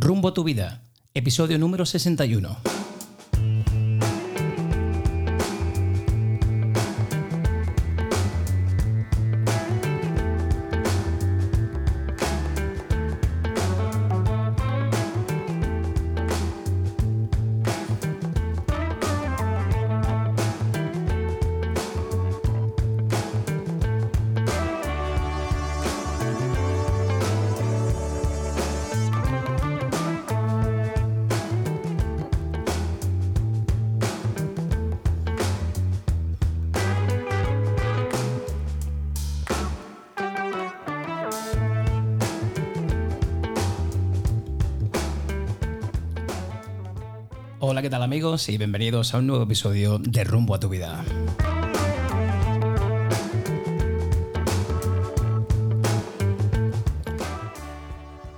Rumbo a tu vida, episodio número 61. Y bienvenidos a un nuevo episodio de Rumbo a tu vida.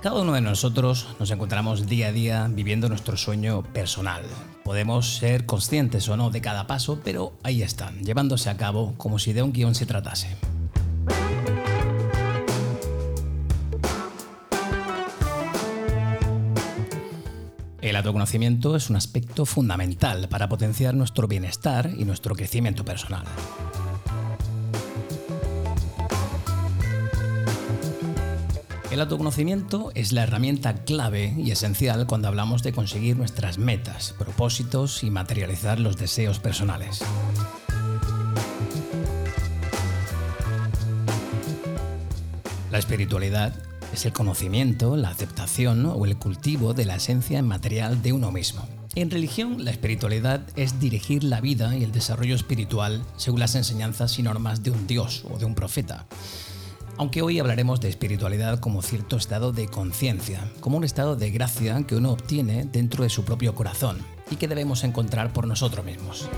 Cada uno de nosotros nos encontramos día a día viviendo nuestro sueño personal. Podemos ser conscientes o no de cada paso, pero ahí están, llevándose a cabo como si de un guion se tratase. El autoconocimiento es un aspecto fundamental para potenciar nuestro bienestar y nuestro crecimiento personal. El autoconocimiento es la herramienta clave y esencial cuando hablamos de conseguir nuestras metas, propósitos y materializar los deseos personales. La espiritualidad es el conocimiento, la aceptación o el cultivo de la esencia material de uno mismo. En religión, la espiritualidad es dirigir la vida y el desarrollo espiritual según las enseñanzas y normas de un dios o de un profeta. Aunque hoy hablaremos de espiritualidad como cierto estado de conciencia, como un estado de gracia que uno obtiene dentro de su propio corazón y que debemos encontrar por nosotros mismos.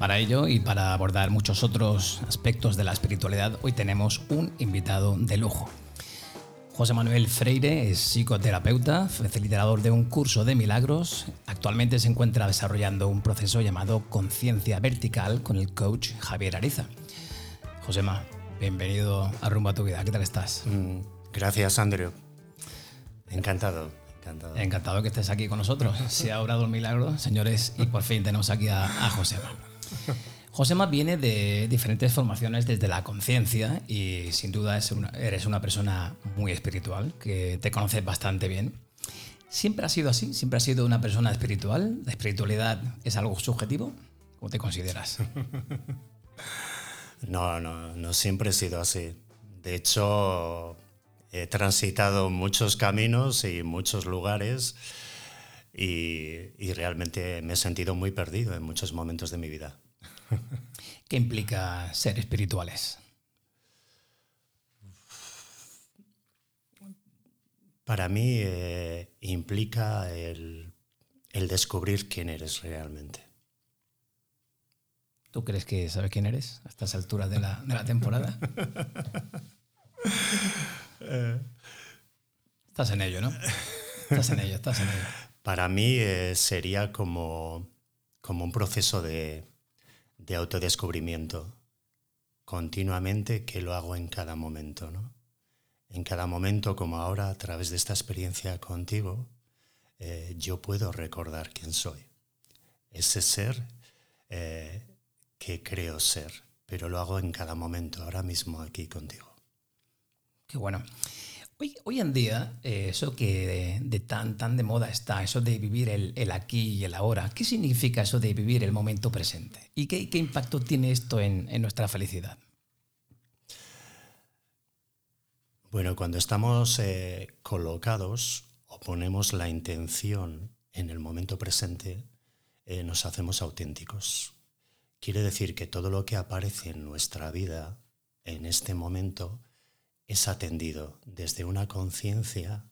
Para ello y para abordar muchos otros aspectos de la espiritualidad, hoy tenemos un invitado de lujo. José Manuel Freire es psicoterapeuta, facilitador de un curso de milagros. Actualmente se encuentra desarrollando un proceso llamado Conciencia Vertical con el coach Javier Ariza. Josema, bienvenido a Rumbo a tu Vida. ¿Qué tal estás? Mm, gracias, Andrew. Encantado. Encantado. Encantado que estés aquí con nosotros. Se ha obrado un milagro, señores, y por fin tenemos aquí a, a Josema. Josema viene de diferentes formaciones desde la conciencia y sin duda eres una persona muy espiritual, que te conoces bastante bien. ¿Siempre ha sido así? ¿Siempre has sido una persona espiritual? ¿La espiritualidad es algo subjetivo? ¿Cómo te consideras? No, no, no siempre he sido así. De hecho, he transitado muchos caminos y muchos lugares y, y realmente me he sentido muy perdido en muchos momentos de mi vida. ¿Qué implica ser espirituales? Para mí eh, implica el, el, descubrir quién eres realmente. ¿Tú crees que sabes quién eres a estas alturas de la, de la temporada? estás en ello, ¿no? Estás en ello, estás en ello. Para mí eh, sería como, como un proceso de, de autodescubrimiento continuamente que lo hago en cada momento, ¿no? En cada momento como ahora, a través de esta experiencia contigo, eh, yo puedo recordar quién soy. Ese ser eh, que creo ser, pero lo hago en cada momento, ahora mismo aquí contigo. Qué bueno. Hoy, hoy en día, eh, eso que de, tan, tan de moda está, eso de vivir el, el, aquí y el ahora, ¿qué significa eso de vivir el momento presente? ¿Y qué, qué impacto tiene esto en, en, nuestra felicidad? Bueno, cuando estamos eh, colocados o ponemos la intención en el momento presente, eh, nos hacemos auténticos. Quiere decir que todo lo que aparece en nuestra vida en este momento es atendido desde una conciencia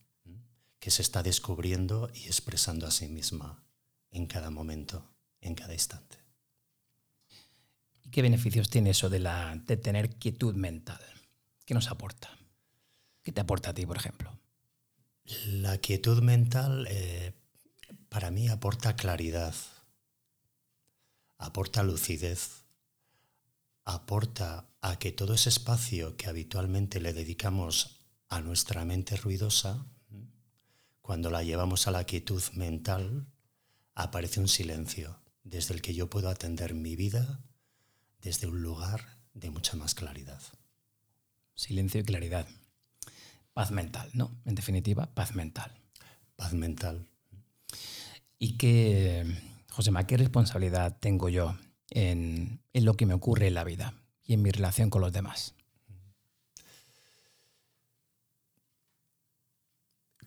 que se está descubriendo y expresando a sí misma en cada momento, en cada instante. ¿Y qué beneficios tiene eso de, la, de tener quietud mental? ¿Qué nos aporta? ¿Qué te aporta a ti, por ejemplo? La quietud mental eh, para mí aporta claridad, aporta lucidez, aporta a que todo ese espacio que habitualmente le dedicamos a nuestra mente ruidosa, cuando la llevamos a la quietud mental, aparece un silencio desde el que yo puedo atender mi vida desde un lugar de mucha más claridad. Silencio y claridad. Paz mental, ¿no? En definitiva, paz mental. Paz mental. ¿Y qué, Josema, qué responsabilidad tengo yo en, lo que me ocurre en la vida y en mi relación con los demás?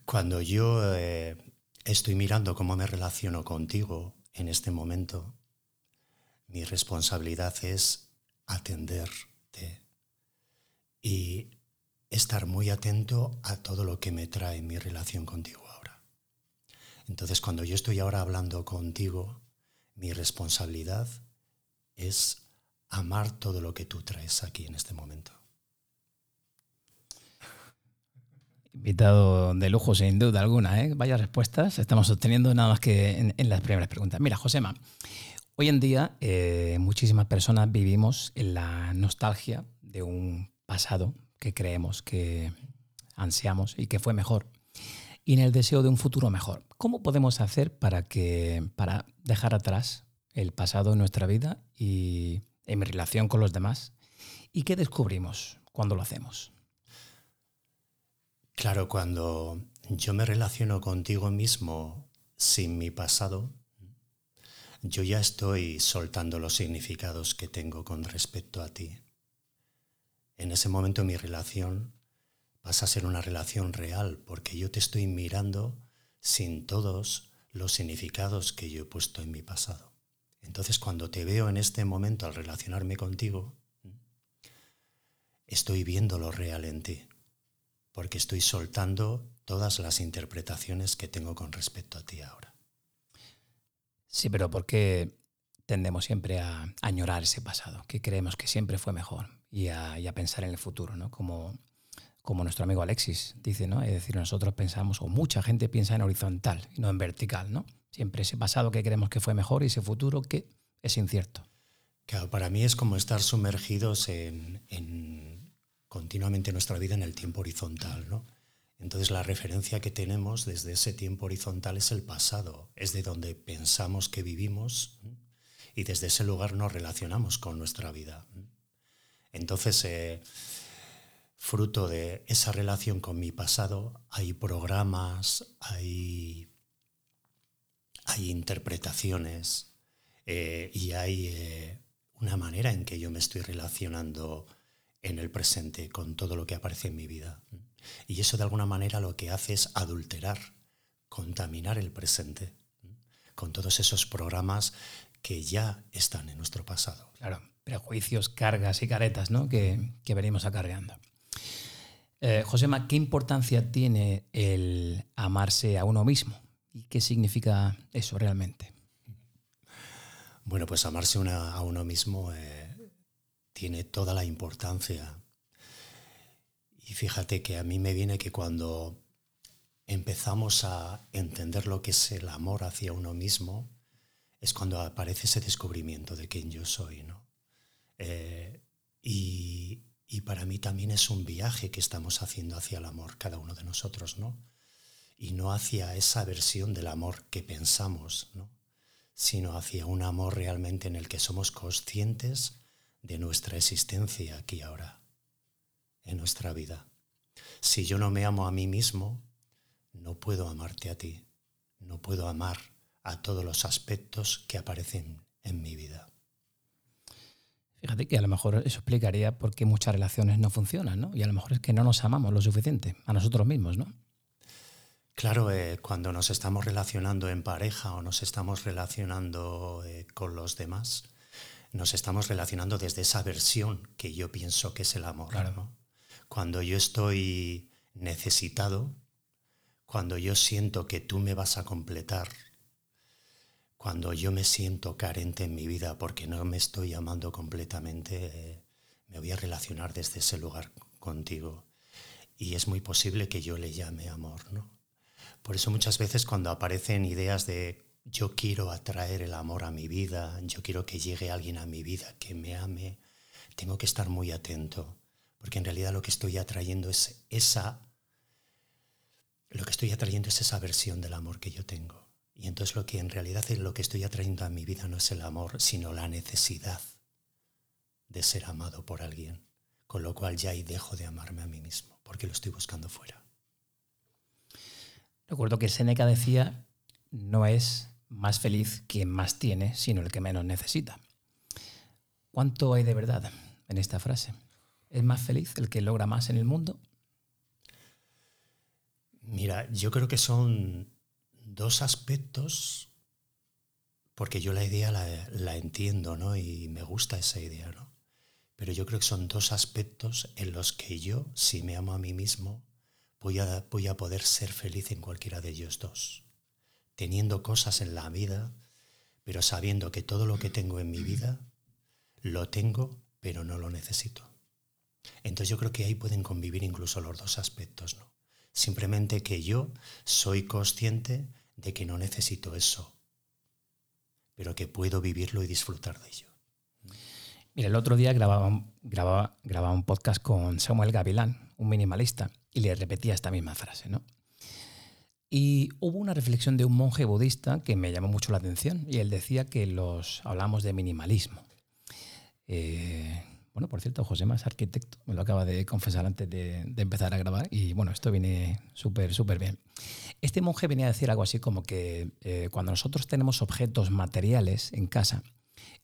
Cuando yo eh, estoy mirando cómo me relaciono contigo en este momento, mi responsabilidad es atenderte y estar muy atento a todo lo que me trae mi relación contigo ahora. Entonces, cuando yo estoy ahora hablando contigo, mi responsabilidad es amar todo lo que tú traes aquí en este momento. Invitado de lujo, sin duda alguna. ¿eh? Vaya respuestas estamos obteniendo nada más que en, las primeras preguntas. Mira, Josema, hoy en día eh, muchísimas personas vivimos en la nostalgia de un pasado que creemos que ansiamos y que fue mejor y en el deseo de un futuro mejor. ¿Cómo podemos hacer para que para dejar atrás el pasado en nuestra vida y en mi relación con los demás? ¿Y qué descubrimos cuando lo hacemos? Claro, cuando yo me relaciono contigo mismo sin mi pasado, yo ya estoy soltando los significados que tengo con respecto a ti. En ese momento mi relación pasa a ser una relación real porque yo te estoy mirando sin todos los significados que yo he puesto en mi pasado. Entonces cuando te veo en este momento al relacionarme contigo, estoy viendo lo real en ti, porque estoy soltando todas las interpretaciones que tengo con respecto a ti ahora. Sí, pero ¿por qué tendemos siempre a añorar ese pasado, que creemos que siempre fue mejor, y a, pensar en el futuro, ¿no? Como, como nuestro amigo Alexis dice, ¿no? Es decir, nosotros pensamos, o mucha gente piensa en horizontal y no en vertical, ¿no? Siempre ese pasado que creemos que fue mejor y ese futuro que es incierto. Claro, para mí es como estar sumergidos en, continuamente nuestra vida en el tiempo horizontal, ¿no? Entonces la referencia que tenemos desde ese tiempo horizontal es el pasado, es de donde pensamos que vivimos y desde ese lugar nos relacionamos con nuestra vida. Entonces, eh, fruto de esa relación con mi pasado, hay programas, hay, hay interpretaciones eh, y hay eh, una manera en que yo me estoy relacionando en el presente con todo lo que aparece en mi vida. Y eso de alguna manera lo que hace es adulterar, contaminar el presente con todos esos programas que ya están en nuestro pasado. Claro, prejuicios, cargas y caretas ¿no? que, venimos acarreando. Eh, Josema, ¿qué importancia tiene el amarse a uno mismo? ¿Y qué significa eso realmente? Bueno, pues amarse a uno mismo eh, tiene toda la importancia y fíjate que a mí me viene que cuando empezamos a entender lo que es el amor hacia uno mismo, es cuando aparece ese descubrimiento de quién yo soy, ¿no? Eh, y, para mí también es un viaje que estamos haciendo hacia el amor, cada uno de nosotros, ¿no? Y no hacia esa versión del amor que pensamos, ¿no? Sino hacia un amor realmente en el que somos conscientes de nuestra existencia aquí ahora en nuestra vida. Si yo no me amo a mí mismo, no puedo amarte a ti, no puedo amar a todos los aspectos que aparecen en mi vida. Fíjate que a lo mejor eso explicaría por qué muchas relaciones no funcionan, ¿no? Y a lo mejor es que no nos amamos lo suficiente a nosotros mismos, ¿no? Claro, eh, cuando nos estamos relacionando en pareja o nos estamos relacionando eh, con los demás, nos estamos relacionando desde esa versión que yo pienso que es el amor. Claro cuando yo estoy necesitado, cuando yo siento que tú me vas a completar, cuando yo me siento carente en mi vida porque no me estoy amando completamente, eh, me voy a relacionar desde ese lugar contigo. Y es muy posible que yo le llame amor, ¿no? Por eso muchas veces cuando aparecen ideas de yo quiero atraer el amor a mi vida, yo quiero que llegue alguien a mi vida que me ame, tengo que estar muy atento, porque en realidad lo que estoy atrayendo es esa lo que estoy atrayendo es esa versión del amor que yo tengo. Y entonces lo que en realidad es lo que estoy atrayendo a mi vida no es el amor, sino la necesidad de ser amado por alguien. Con lo cual ya ahí dejo de amarme a mí mismo, porque lo estoy buscando fuera. Recuerdo que Seneca decía, no es más feliz quien más tiene, sino el que menos necesita. ¿Cuánto hay de verdad en esta frase? ¿Es más feliz el que logra más en el mundo Mira, yo creo que son dos aspectos, porque yo la idea la, entiendo, ¿no? Y me gusta esa idea, ¿no? Pero yo creo que son dos aspectos en los que yo, si me amo a mí mismo, voy a, poder ser feliz en cualquiera de ellos dos. Teniendo cosas en la vida, pero sabiendo que todo lo que tengo en mi vida, lo tengo, pero no lo necesito. Entonces yo creo que ahí pueden convivir incluso los dos aspectos, ¿no? Simplemente que yo soy consciente de que no necesito eso, pero que puedo vivirlo y disfrutar de ello. Mira, el otro día grababa, grababa un podcast con Samuel Gavilán, un minimalista, y le repetía esta misma frase, ¿no? Y hubo una reflexión de un monje budista que me llamó mucho la atención y él decía que los hablamos de minimalismo. Eh, bueno, por cierto, José Más, arquitecto, me lo acaba de confesar antes de, empezar a grabar y bueno, esto viene súper, súper bien. Este monje venía a decir algo así como que eh, cuando nosotros tenemos objetos materiales en casa,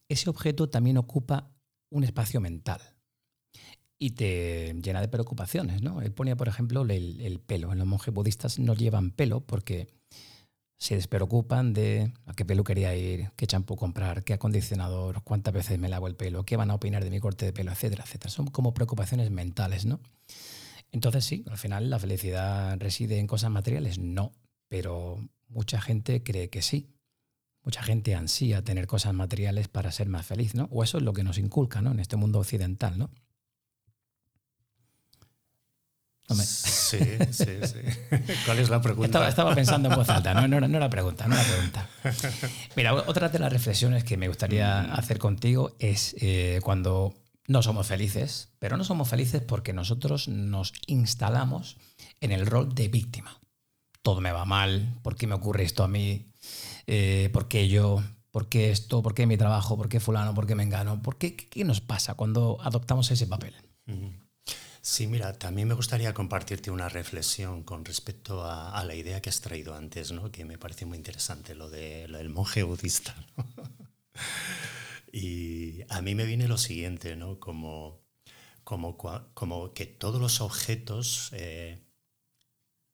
ese objeto también ocupa un espacio mental y te llena de preocupaciones, ¿no? Él ponía, por ejemplo, el, el pelo. Los monjes budistas no llevan pelo porque se despreocupan de a qué peluquería ir, qué champú comprar, qué acondicionador, cuántas veces me lavo el pelo, qué van a opinar de mi corte de pelo, etcétera, etcétera. Son como preocupaciones mentales, ¿no? Entonces sí, al final la felicidad reside en cosas materiales, no, pero mucha gente cree que sí. Mucha gente ansía tener cosas materiales para ser más feliz, ¿no? O eso es lo que nos inculca, ¿no? En este mundo occidental, ¿no? Sí, sí, sí. ¿Cuál es la pregunta? Estaba, pensando en voz alta, no, no, no, la pregunta, no la pregunta. Mira, otra de las reflexiones que me gustaría mm. hacer contigo es eh, cuando no somos felices, pero no somos felices porque nosotros nos instalamos en el rol de víctima. Todo me va mal, ¿por qué me ocurre esto a mí? Eh, ¿Por qué yo? ¿Por qué esto? ¿Por qué mi trabajo? ¿Por qué fulano? ¿Por qué me engano? ¿Por qué, qué, nos pasa cuando adoptamos ese papel? Sí, mira, también me gustaría compartirte una reflexión con respecto a, la idea que has traído antes, ¿no? que me parece muy interesante, lo, de, del monje budista. y a mí me viene lo siguiente, ¿no? como, como, como que todos los objetos, eh,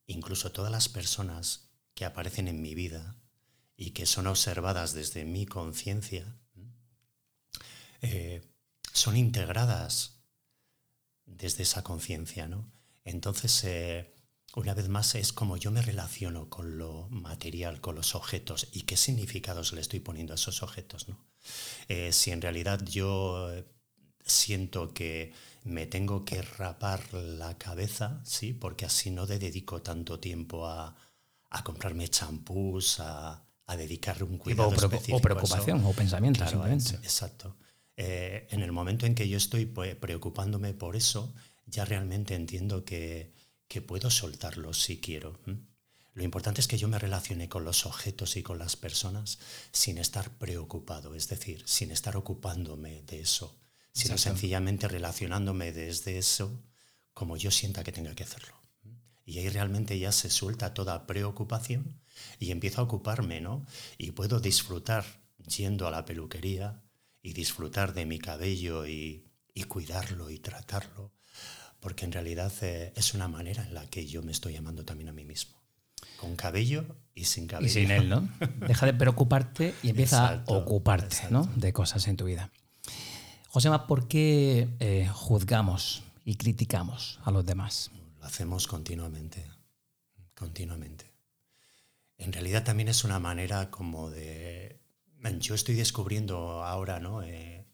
incluso todas las personas que aparecen en mi vida y que son observadas desde mi conciencia, eh, son integradas desde esa conciencia, ¿no? Entonces, eh, una vez más, es como yo me relaciono con lo material, con los objetos y qué significados le estoy poniendo a esos objetos, ¿no? Eh, si en realidad yo eh, siento que me tengo que rapar la cabeza, ¿sí? Porque así no dedico tanto tiempo a, comprarme champús, a, dedicarle un cuidado o, específico o preocupación o pensamiento, Exacto. Eh, en el momento en que yo estoy preocupándome por eso, ya realmente entiendo que, puedo soltarlo si quiero. Lo importante es que yo me relacione con los objetos y con las personas sin estar preocupado, es decir, sin estar ocupándome de eso, sino sencillamente relacionándome desde eso como yo sienta que tenga que hacerlo. Y ahí realmente ya se suelta toda preocupación y empiezo a ocuparme, ¿no? Y puedo disfrutar yendo a la peluquería, y disfrutar de mi cabello y, cuidarlo y tratarlo, porque en realidad eh, es una manera en la que yo me estoy amando también a mí mismo. Con cabello y sin cabello. Y sin él, ¿no? Deja de preocuparte y empieza a ocuparte ¿no? de cosas en tu vida. Josema, ¿por qué eh, juzgamos y criticamos a los demás? Lo hacemos continuamente, continuamente. En realidad también es una manera como de yo estoy descubriendo ahora, ¿no? Eh,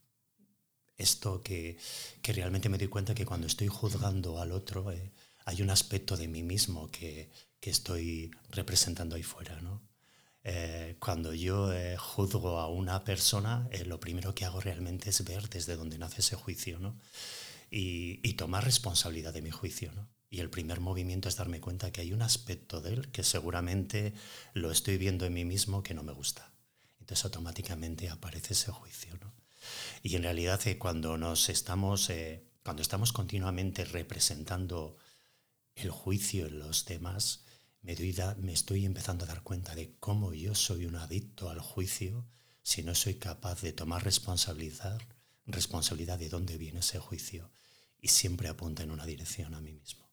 esto que, realmente me doy cuenta que cuando estoy juzgando al otro eh, hay un aspecto de mí mismo que, estoy representando ahí fuera, ¿no? Eh, cuando yo juzgo a una persona, lo primero que hago realmente es ver desde dónde nace ese juicio ¿no? y, y, tomar responsabilidad de mi juicio. ¿no? Y el primer movimiento es darme cuenta que hay un aspecto de él que seguramente lo estoy viendo en mí mismo que no me gusta. Automáticamente aparece ese juicio. ¿no? Y en realidad cuando nos estamos, cuando estamos continuamente representando el juicio en los demás, me, me estoy empezando a dar cuenta de cómo yo soy un adicto al juicio si no soy capaz de tomar responsabilidad, responsabilidad de dónde viene ese juicio y siempre apunta en una dirección a mí mismo.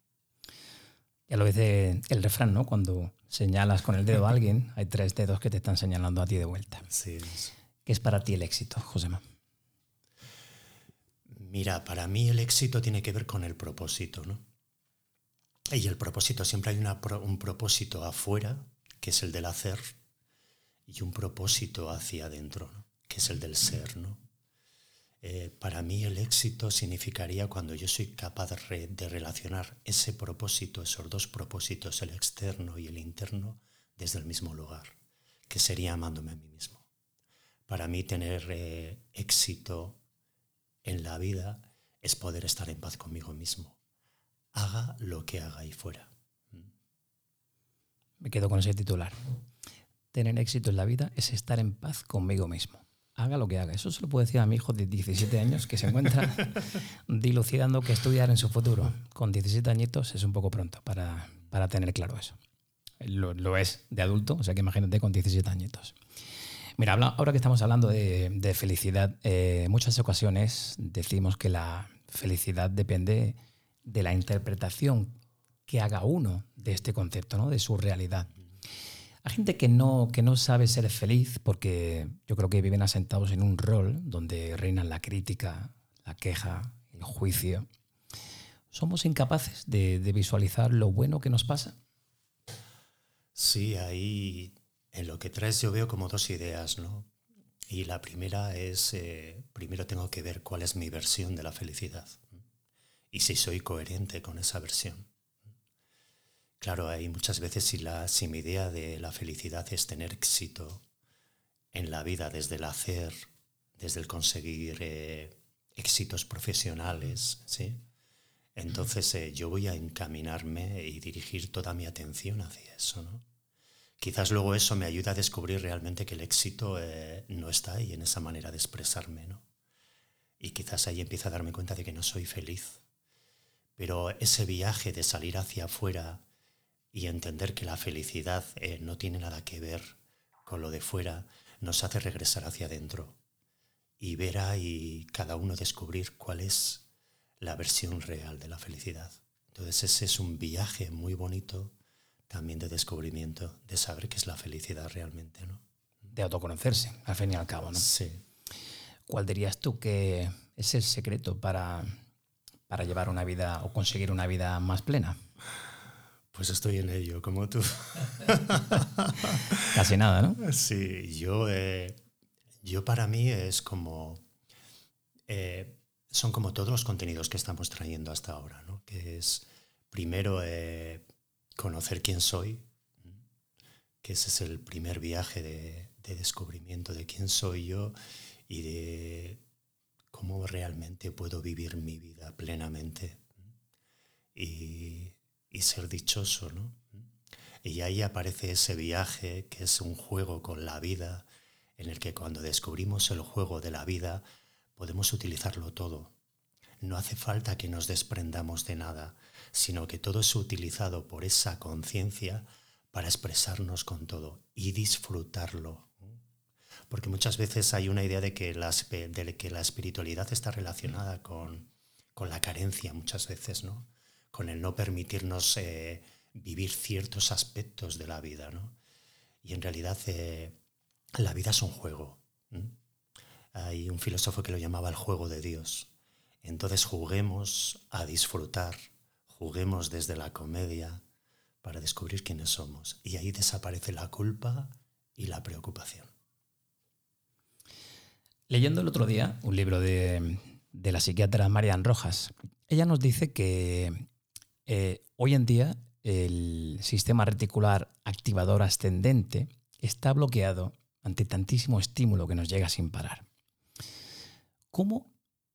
Ya lo dice el refrán, ¿no? Cuando señalas con el dedo a alguien, hay tres dedos que te están señalando a ti de vuelta. Sí. ¿Qué es para ti el éxito, Josema? Mira, para mí el éxito tiene que ver con el propósito, ¿no? Y el propósito, siempre hay un propósito afuera, que es el del hacer, y un propósito hacia adentro, que es el del ser. ¿no? Eh, para mí el éxito significaría cuando yo soy capaz de, relacionar ese propósito, esos dos propósitos, el externo y el interno, desde el mismo lugar, que sería amándome a mí mismo. Para mí tener eh, éxito en la vida es poder estar en paz conmigo mismo haga lo que haga ahí fuera. Me quedo con ese titular. Tener éxito en la vida es estar en paz conmigo mismo. Haga lo que haga. Eso se lo puedo decir a mi hijo de 17 años que se encuentra dilucidando que estudiar en su futuro. Con 17 añitos es un poco pronto para, tener claro eso. Lo, es de adulto, o sea que imagínate con 17 añitos. Mira, ahora que estamos hablando de, felicidad, en eh, muchas ocasiones decimos que la felicidad depende de la interpretación que haga uno de este concepto, ¿no? de su realidad. Hay gente que no, que no sabe ser feliz porque yo creo que viven asentados en un rol donde reinan la crítica, la queja, el juicio. ¿Somos incapaces de, visualizar lo bueno que nos pasa? Sí, ahí en lo que traes yo veo como dos ideas, ¿no? Y la primera es, eh, primero tengo que ver cuál es mi versión de la felicidad y si soy coherente con esa versión. Claro, hay muchas veces si, la, si mi idea de la felicidad es tener éxito en la vida desde el hacer, desde el conseguir eh, éxitos profesionales, ¿sí? Entonces eh, yo voy a encaminarme y dirigir toda mi atención hacia eso, ¿no? Quizás luego eso me ayuda a descubrir realmente que el éxito eh, no está ahí en esa manera de expresarme, ¿no? Y quizás ahí empiezo a darme cuenta de que no soy feliz pero ese viaje de salir hacia afuera y entender que la felicidad eh, no tiene nada que ver con lo de fuera, nos hace regresar hacia adentro y ver ahí cada uno descubrir cuál es la versión real de la felicidad. Entonces ese es un viaje muy bonito también de descubrimiento, de saber qué es la felicidad realmente, ¿no? De autoconocerse, al fin y al cabo, ¿no? Sí. ¿Cuál dirías tú que es el secreto para para llevar una vida o conseguir una vida más plena? Pues estoy en ello, como tú. Casi nada, ¿no? Sí, yo, eh, yo para mí es como... Eh, son como todos los contenidos que estamos trayendo hasta ahora, ¿no? Que es primero eh, conocer quién soy, que ese es el primer viaje de, de descubrimiento de quién soy yo y de cómo realmente puedo vivir mi vida plenamente y, ser dichoso, ¿no? Y ahí aparece ese viaje que es un juego con la vida, en el que cuando descubrimos el juego de la vida podemos utilizarlo todo. No hace falta que nos desprendamos de nada, sino que todo es utilizado por esa conciencia para expresarnos con todo y disfrutarlo porque muchas veces hay una idea de que la espiritualidad está relacionada con, la carencia muchas veces, ¿no? Con el no permitirnos eh, vivir ciertos aspectos de la vida. ¿no? Y en realidad eh, la vida es un juego. Hay un filósofo que lo llamaba el juego de Dios. Entonces juguemos a disfrutar, juguemos desde la comedia para descubrir quiénes somos. Y ahí desaparece la culpa y la preocupación. Leyendo el otro día un libro de, la psiquiatra Marian Rojas, ella nos dice que eh, hoy en día el sistema reticular activador ascendente está bloqueado ante tantísimo estímulo que nos llega sin parar. ¿Cómo,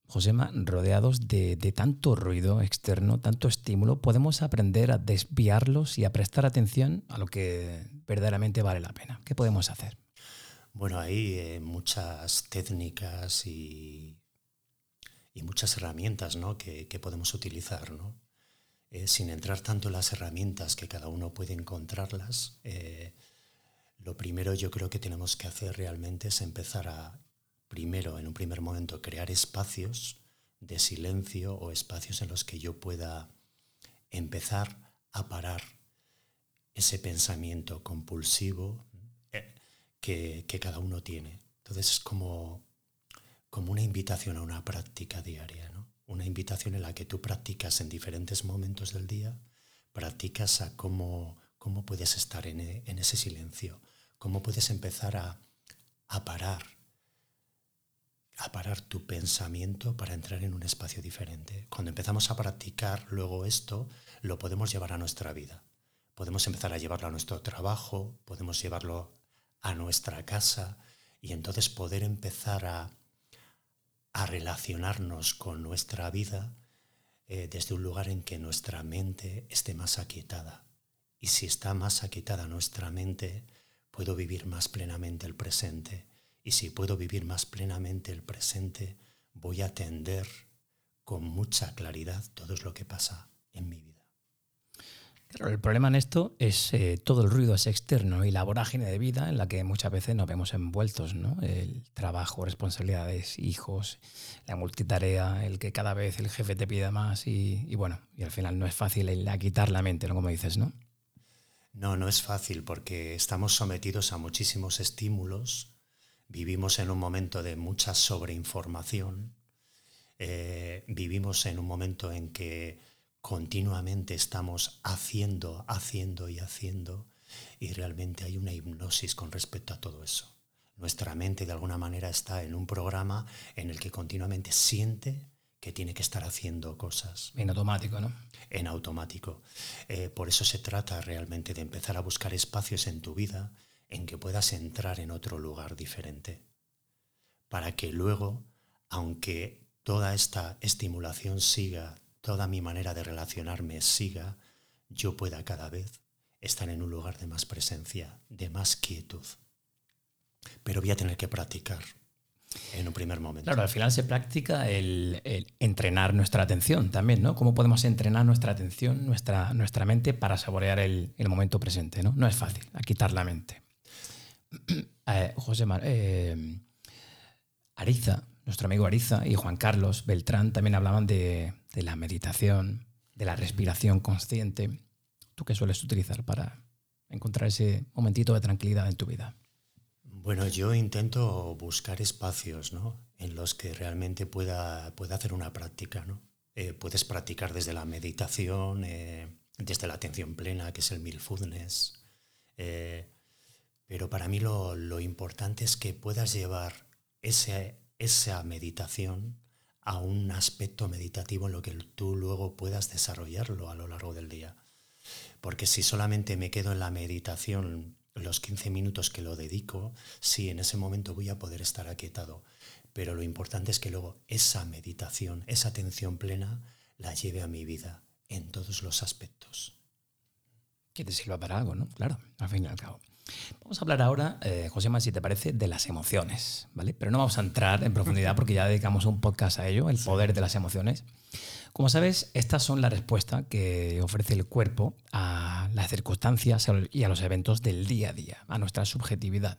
Josema, rodeados de, tanto ruido externo, tanto estímulo, podemos aprender a desviarlos y a prestar atención a lo que verdaderamente vale la pena? ¿Qué podemos hacer? Bueno, hay eh, muchas técnicas y, muchas herramientas que, podemos utilizar. Eh, sin entrar tanto en las herramientas que cada uno puede encontrarlas, eh, lo primero yo creo que tenemos que hacer realmente es empezar a, primero, en un primer momento, crear espacios de silencio o espacios en los que yo pueda empezar a parar ese pensamiento compulsivo eh, que, cada uno tiene. Entonces es como, como una invitación a una práctica diaria, ¿no? Una invitación en la que tú practicas en diferentes momentos del día, practicas a cómo, cómo puedes estar en, en ese silencio, cómo puedes empezar a, parar, a parar tu pensamiento para entrar en un espacio diferente. Cuando empezamos a practicar luego esto, lo podemos llevar a nuestra vida. Podemos empezar a llevarlo a nuestro trabajo, podemos llevarlo a nuestra casa y entonces poder empezar a, relacionarnos con nuestra vida eh, desde un lugar en que nuestra mente esté más aquietada. Y si está más aquietada nuestra mente, puedo vivir más plenamente el presente. Y si puedo vivir más plenamente el presente, voy a atender con mucha claridad todo lo que pasa en mi vida. El problema en esto es eh, todo el ruido es externo y la vorágine de vida en la que muchas veces nos vemos envueltos, ¿no? El trabajo, responsabilidades, hijos, la multitarea, el que cada vez el jefe te pida más y, bueno, y al final no es fácil el, quitar la mente, ¿no? Como dices, ¿no? No, no es fácil porque estamos sometidos a muchísimos estímulos, vivimos en un momento de mucha sobreinformación, eh, vivimos en un momento en que continuamente estamos haciendo, haciendo y haciendo y realmente hay una hipnosis con respecto a todo eso. Nuestra mente de alguna manera está en un programa en el que continuamente siente que tiene que estar haciendo cosas. En automático, ¿no? En automático. Eh, por eso se trata realmente de empezar a buscar espacios en tu vida en que puedas entrar en otro lugar diferente. Para que luego, aunque toda esta estimulación siga, toda mi manera de relacionarme siga, yo pueda cada vez estar en un lugar de más presencia, de más quietud. Pero voy a tener que practicar, en un primer momento. Claro, al final se practica el, entrenar nuestra atención también, ¿no? ¿Cómo podemos entrenar nuestra atención, nuestra, nuestra mente para saborear el, momento presente, ¿no? No es fácil, a quitar la mente. Eh, José Mar, eh, Ariza, nuestro amigo Ariza y Juan Carlos Beltrán también hablaban de, de la meditación, de la respiración consciente. ¿Tú qué sueles utilizar para encontrar ese momentito de tranquilidad en tu vida? Bueno, yo intento buscar espacios en los que realmente pueda, pueda hacer una práctica. ¿no? Eh, puedes practicar desde la meditación, eh, desde la atención plena, que es el mindfulness. Eh, pero para mí lo, importante es que puedas llevar esa meditación a un aspecto meditativo en lo que tú luego puedas desarrollarlo a lo largo del día. Porque si solamente me quedo en la meditación los 15 minutos que lo dedico, sí, en ese momento voy a poder estar aquietado, pero lo importante es que luego esa meditación, esa atención plena, la lleve a mi vida en todos los aspectos. Que te sirva para algo, ¿no? Claro, al fin y al cabo. Vamos a hablar ahora, eh, José si te parece, de las emociones, ¿vale? Pero no vamos a entrar en profundidad porque ya dedicamos un podcast a ello, el poder de las emociones. Como sabes, estas son la respuesta que ofrece el cuerpo a las circunstancias y a los eventos del día a día, a nuestra subjetividad.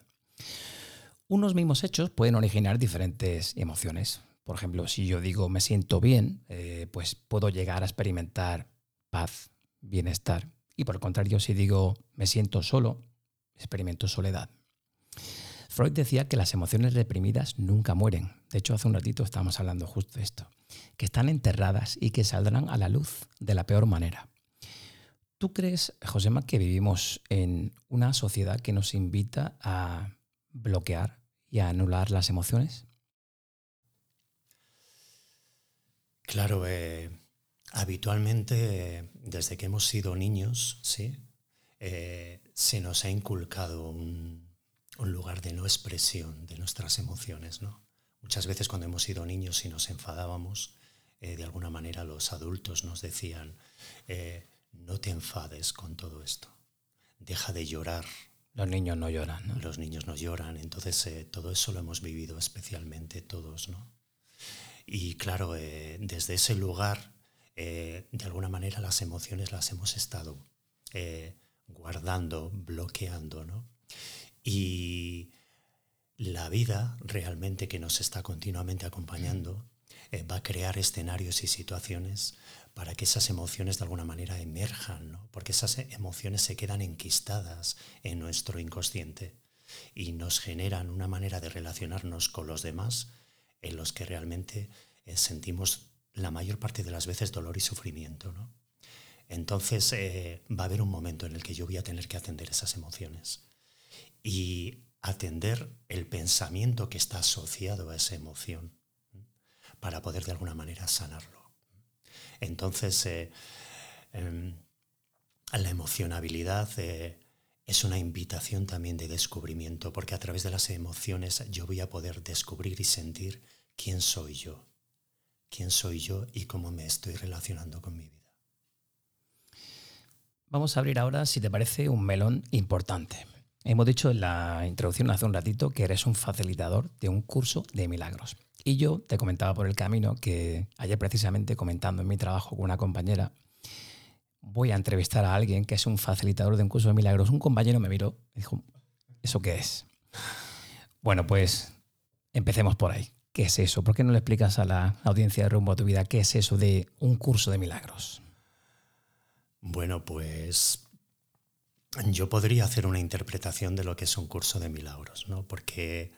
Unos mismos hechos pueden originar diferentes emociones. Por ejemplo, si yo digo me siento bien, eh, pues puedo llegar a experimentar paz, bienestar. Y por el contrario, si digo me siento solo, experimento soledad. Freud decía que las emociones reprimidas nunca mueren. De hecho, hace un ratito estábamos hablando justo de esto que están enterradas y que saldrán a la luz de la peor manera. ¿Tú crees, Josema, que vivimos en una sociedad que nos invita a bloquear y a anular las emociones? Claro, eh, habitualmente desde que hemos sido niños, sí, eh, se nos ha inculcado un, un lugar de no expresión de nuestras emociones. ¿no? Muchas veces cuando hemos sido niños y nos enfadábamos, eh, de alguna manera los adultos nos decían, eh, no te enfades con todo esto, deja de llorar. Los niños no lloran. ¿no? Los niños no lloran, entonces eh, todo eso lo hemos vivido especialmente todos. ¿no? Y claro, desde ese lugar, de alguna manera las emociones las hemos estado guardando, bloqueando. ¿no? Y la vida realmente que nos está continuamente acompañando eh, va a crear escenarios y situaciones para que esas emociones de alguna manera emerjan, porque esas emociones se quedan enquistadas en nuestro inconsciente y nos generan una manera de relacionarnos con los demás en los que realmente eh, sentimos la mayor parte de las veces dolor y sufrimiento. Entonces eh, va a haber un momento en el que yo voy a tener que atender esas emociones y atender el pensamiento que está asociado a esa emoción para poder de alguna manera sanarlo. Entonces, eh, em, la emocionabilidad eh, es una invitación también de descubrimiento, porque a través de las emociones yo voy a poder descubrir y sentir quién soy yo, quién soy yo y cómo me estoy relacionando con mi vida. Vamos a abrir ahora, si te parece, un melón importante. Hemos dicho en la introducción hace un ratito que eres un facilitador de un curso de milagros. Y yo te comentaba por el camino que ayer precisamente comentando en mi trabajo con una compañera, voy a entrevistar a alguien que es un facilitador de un curso de milagros. Un compañero me miró y dijo, ¿eso qué es? Bueno, pues empecemos por ahí. ¿Qué es eso? ¿Por qué no le explicas a la audiencia de Rumbo a tu vida qué es eso de un curso de milagros? Bueno, pues yo podría hacer una interpretación de lo que es un curso de milagros, ¿no? Porque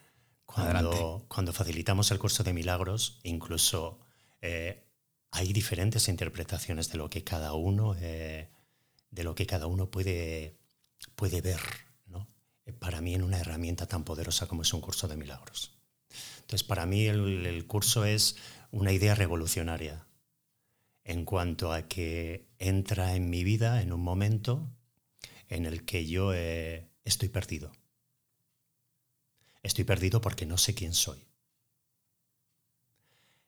cuando, cuando facilitamos el curso de milagros, incluso eh, hay diferentes interpretaciones de lo que cada uno, eh, de lo que cada uno puede, puede ver, ¿no? Eh, para mí en una herramienta tan poderosa como es un curso de milagros. Entonces, para mí el, el curso es una idea revolucionaria en cuanto a que entra en mi vida en un momento en el que yo eh, estoy perdido. Estoy perdido porque no sé quién soy.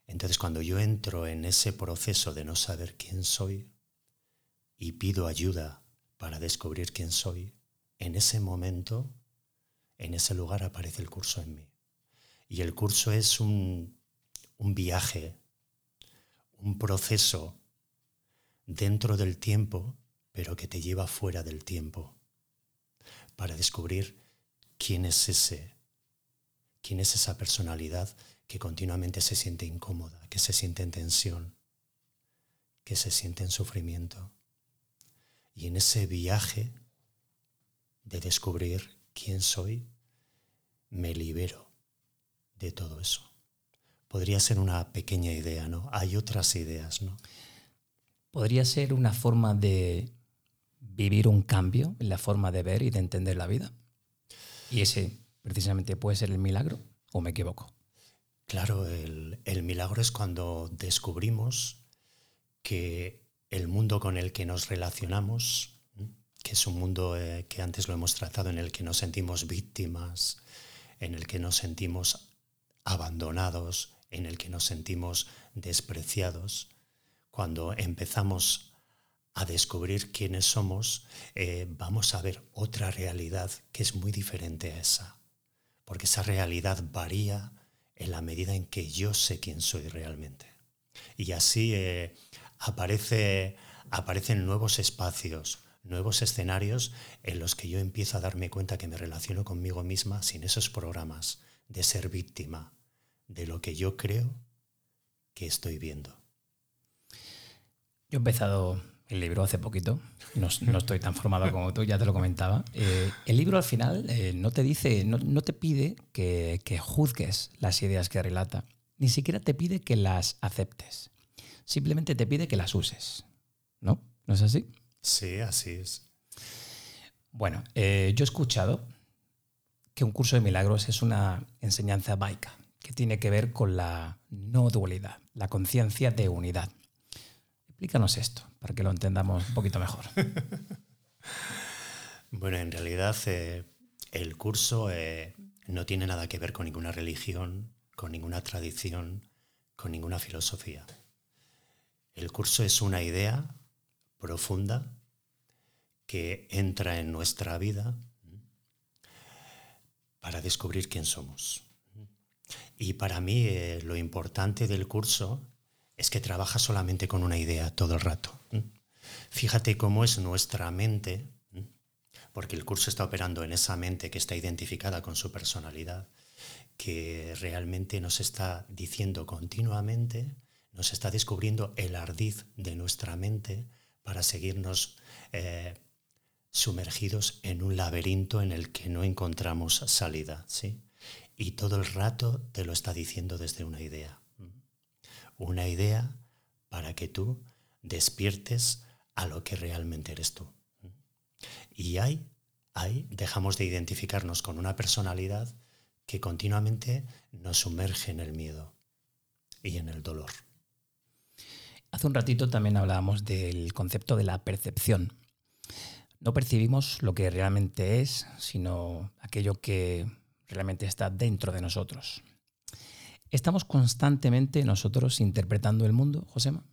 Entonces cuando yo entro en ese proceso de no saber quién soy y pido ayuda para descubrir quién soy, en ese momento, en ese lugar aparece el curso en mí. Y el curso es un, un viaje, un proceso dentro del tiempo pero que te lleva fuera del tiempo para descubrir quién es ese, quién es esa personalidad que continuamente se siente incómoda, que se siente en tensión, que se siente en sufrimiento. Y en ese viaje de descubrir quién soy, me libero de todo eso. Podría ser una pequeña idea, ¿no? Hay otras ideas, ¿no? Podría ser una forma de vivir un cambio en la forma de ver y de entender la vida. Y ese precisamente puede ser el milagro, o me equivoco. Claro, el, milagro es cuando descubrimos que el mundo con el que nos relacionamos, que es un mundo eh, que antes lo hemos tratado, en el que nos sentimos víctimas, en el que nos sentimos abandonados, en el que nos sentimos despreciados, cuando empezamos a descubrir quiénes somos, eh, vamos a ver otra realidad que es muy diferente a esa. Porque esa realidad varía en la medida en que yo sé quién soy realmente. Y así eh, aparece, aparecen nuevos espacios, nuevos escenarios en los que yo empiezo a darme cuenta que me relaciono conmigo misma sin esos programas de ser víctima de lo que yo creo que estoy viendo. Yo he empezado el libro hace poquito, no, estoy tan formado como tú, ya te lo comentaba. Eh, el libro al final eh, no te dice, no, te pide que, juzgues las ideas que relata, ni siquiera te pide que las aceptes, simplemente te pide que las uses. ¿No? ¿No es así? Sí, así es. Bueno, eh, yo he escuchado que un curso de milagros es una enseñanza baica, que tiene que ver con la no dualidad, la conciencia de unidad. Explícanos esto, para que lo entendamos un poquito mejor. bueno, en realidad eh, el curso eh, no tiene nada que ver con ninguna religión, con ninguna tradición, con ninguna filosofía. El curso es una idea profunda que entra en nuestra vida para descubrir quién somos. Y para mí eh, lo importante del curso es que trabaja solamente con una idea todo el rato. Fíjate cómo es nuestra mente, porque el curso está operando en esa mente que está identificada con su personalidad, que realmente nos está diciendo continuamente, nos está descubriendo el ardiz de nuestra mente para seguirnos eh, sumergidos en un laberinto en el que no encontramos salida. ¿sí? Y todo el rato te lo está diciendo desde una idea. Una idea para que tú despiertes a lo que realmente eres tú. Y ahí, ahí dejamos de identificarnos con una personalidad que continuamente nos sumerge en el miedo y en el dolor. Hace un ratito también hablábamos del concepto de la percepción. No percibimos lo que realmente es, sino aquello que realmente está dentro de nosotros. ¿Estamos constantemente nosotros interpretando el mundo, Josema?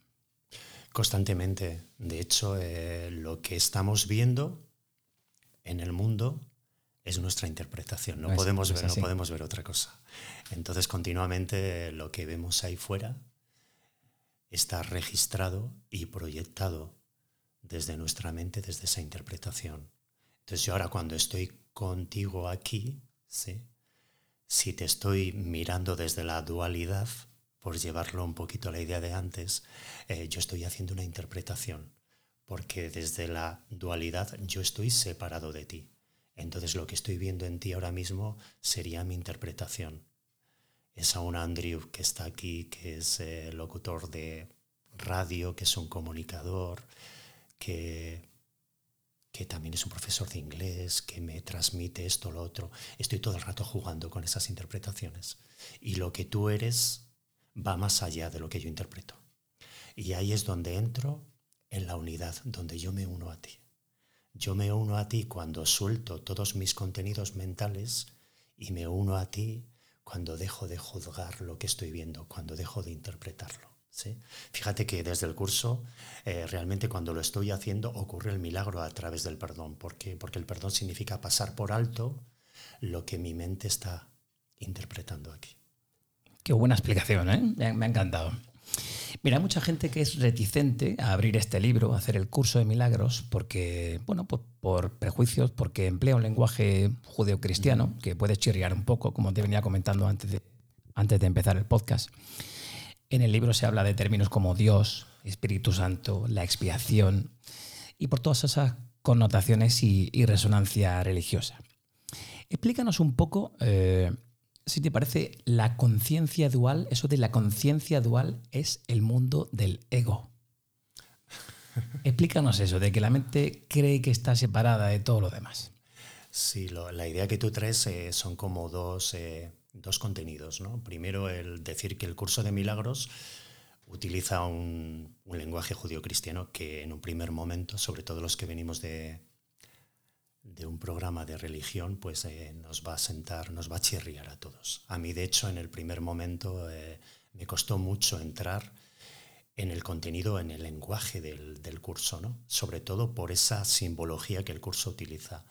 Constantemente. De hecho, eh, lo que estamos viendo en el mundo es nuestra interpretación. No, podemos ver, no podemos ver otra cosa. Entonces, continuamente lo que vemos ahí fuera está registrado y proyectado desde nuestra mente, desde esa interpretación. Entonces, yo ahora cuando estoy contigo aquí, ¿sí? si te estoy mirando desde la dualidad, por llevarlo un poquito a la idea de antes, eh, yo estoy haciendo una interpretación, porque desde la dualidad yo estoy separado de ti. Entonces lo que estoy viendo en ti ahora mismo sería mi interpretación. Es a un Andrew que está aquí, que es eh, locutor de radio, que es un comunicador, que que también es un profesor de inglés, que me transmite esto, lo otro. Estoy todo el rato jugando con esas interpretaciones. Y lo que tú eres va más allá de lo que yo interpreto. Y ahí es donde entro en la unidad, donde yo me uno a ti. Yo me uno a ti cuando suelto todos mis contenidos mentales y me uno a ti cuando dejo de juzgar lo que estoy viendo, cuando dejo de interpretarlo. Fíjate que desde el curso, eh, realmente cuando lo estoy haciendo, ocurre el milagro a través del perdón. ¿Por Porque el perdón significa pasar por alto lo que mi mente está interpretando aquí. Qué buena explicación, ¿eh? me ha encantado. Mira, hay mucha gente que es reticente a abrir este libro, a hacer el curso de milagros, porque, bueno, por, por prejuicios, porque emplea un lenguaje judeocristiano que puede chirriar un poco, como te venía comentando antes de, antes de empezar el podcast. En el libro se habla de términos como Dios, Espíritu Santo, la expiación y por todas esas connotaciones y, resonancia religiosa. Explícanos un poco, eh, si te parece, la conciencia dual, eso de la conciencia dual es el mundo del ego. Explícanos eso, de que la mente cree que está separada de todo lo demás. Sí, la idea que tú traes eh, son como dos... Eh, dos contenidos. ¿no? Primero, el decir que el curso de milagros utiliza un, lenguaje judío-cristiano que en un primer momento, sobre todo los que venimos de, de un programa de religión, pues eh, nos va a sentar, nos va a chirriar a todos. A mí, de hecho, en el primer momento eh, me costó mucho entrar en el contenido, en el lenguaje del, del curso, ¿no? sobre todo por esa simbología que el curso utiliza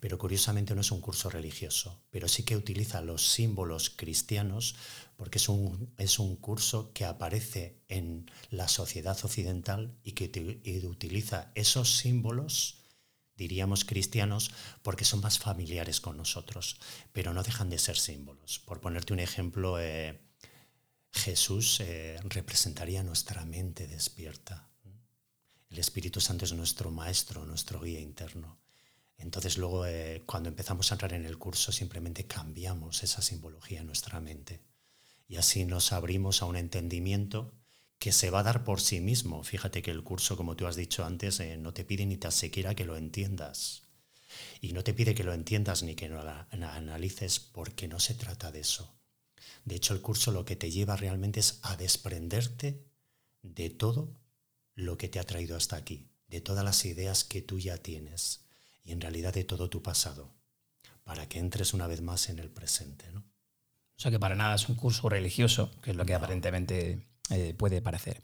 pero curiosamente no es un curso religioso, pero sí que utiliza los símbolos cristianos porque es un, es un curso que aparece en la sociedad occidental y que utiliza esos símbolos diríamos cristianos, porque son más familiares con nosotros, pero no dejan de ser símbolos. Por ponerte un ejemplo, eh, Jesús eh, representaría nuestra mente despierta. El Espíritu Santo es nuestro maestro, nuestro guía interno. Entonces luego eh, cuando empezamos a entrar en el curso simplemente cambiamos esa simbología en nuestra mente y así nos abrimos a un entendimiento que se va a dar por sí mismo. Fíjate que el curso, como tú has dicho antes, eh, no te pide ni tan siquiera que lo entiendas. Y no te pide que lo entiendas ni que lo analices porque no se trata de eso. De hecho, el curso lo que te lleva realmente es a desprenderte de todo lo que te ha traído hasta aquí, de todas las ideas que tú ya tienes y en realidad de todo tu pasado. para que entres una vez más en el presente. ¿no? O sea que para nada es un curso religioso, que es lo que aparentemente eh, puede parecer.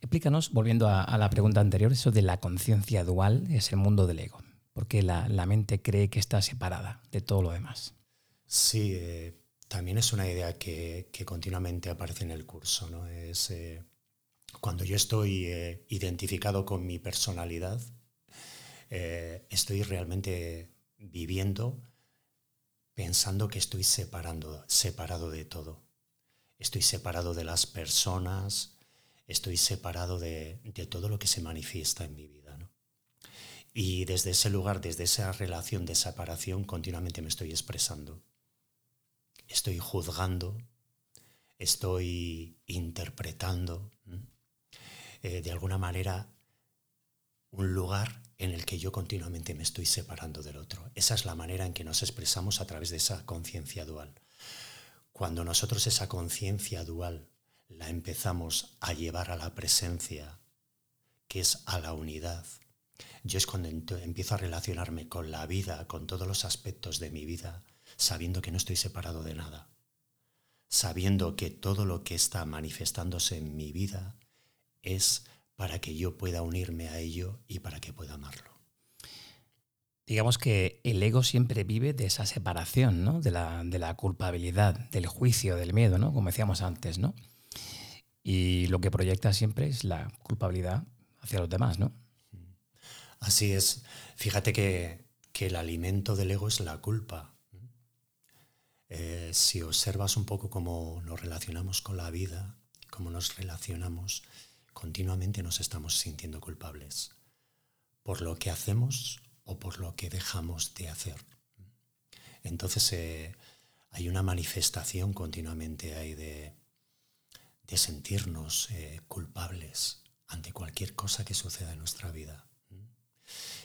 Explícanos, volviendo a, la pregunta anterior, eso de la conciencia dual es el mundo del ego. Porque la, la, mente cree que está separada de todo lo demás. Sí, eh, también es una idea que, continuamente aparece en el curso. ¿no? Es eh, cuando yo estoy identificado con mi personalidad, estoy realmente viviendo pensando que estoy separando, separado de todo. Estoy separado de las personas, estoy separado de, todo lo que se manifiesta en mi vida. Y desde ese lugar, desde esa relación de separación, continuamente me estoy expresando. Estoy juzgando, estoy interpretando, eh, de alguna manera, un lugar en el que yo continuamente me estoy separando del otro. Esa es la manera en que nos expresamos a través de esa conciencia dual. Cuando nosotros esa conciencia dual la empezamos a llevar a la presencia, que es a la unidad, yo es cuando empiezo a relacionarme con la vida, con todos los aspectos de mi vida, sabiendo que no estoy separado de nada, sabiendo que todo lo que está manifestándose en mi vida es para que yo pueda unirme a ello y para que pueda amarlo. Digamos que el ego siempre vive de esa separación, ¿no? de, la, de, la, culpabilidad, del juicio, del miedo, ¿no? como decíamos antes. ¿no? Y lo que proyecta siempre es la culpabilidad hacia los demás. ¿no? Así es. Fíjate que, que el alimento del ego es la culpa. Eh, si observas un poco cómo nos relacionamos con la vida, cómo nos relacionamos continuamente nos estamos sintiendo culpables por lo que hacemos o por lo que dejamos de hacer. Entonces eh, hay una manifestación continuamente ahí de, sentirnos eh, culpables ante cualquier cosa que suceda en nuestra vida.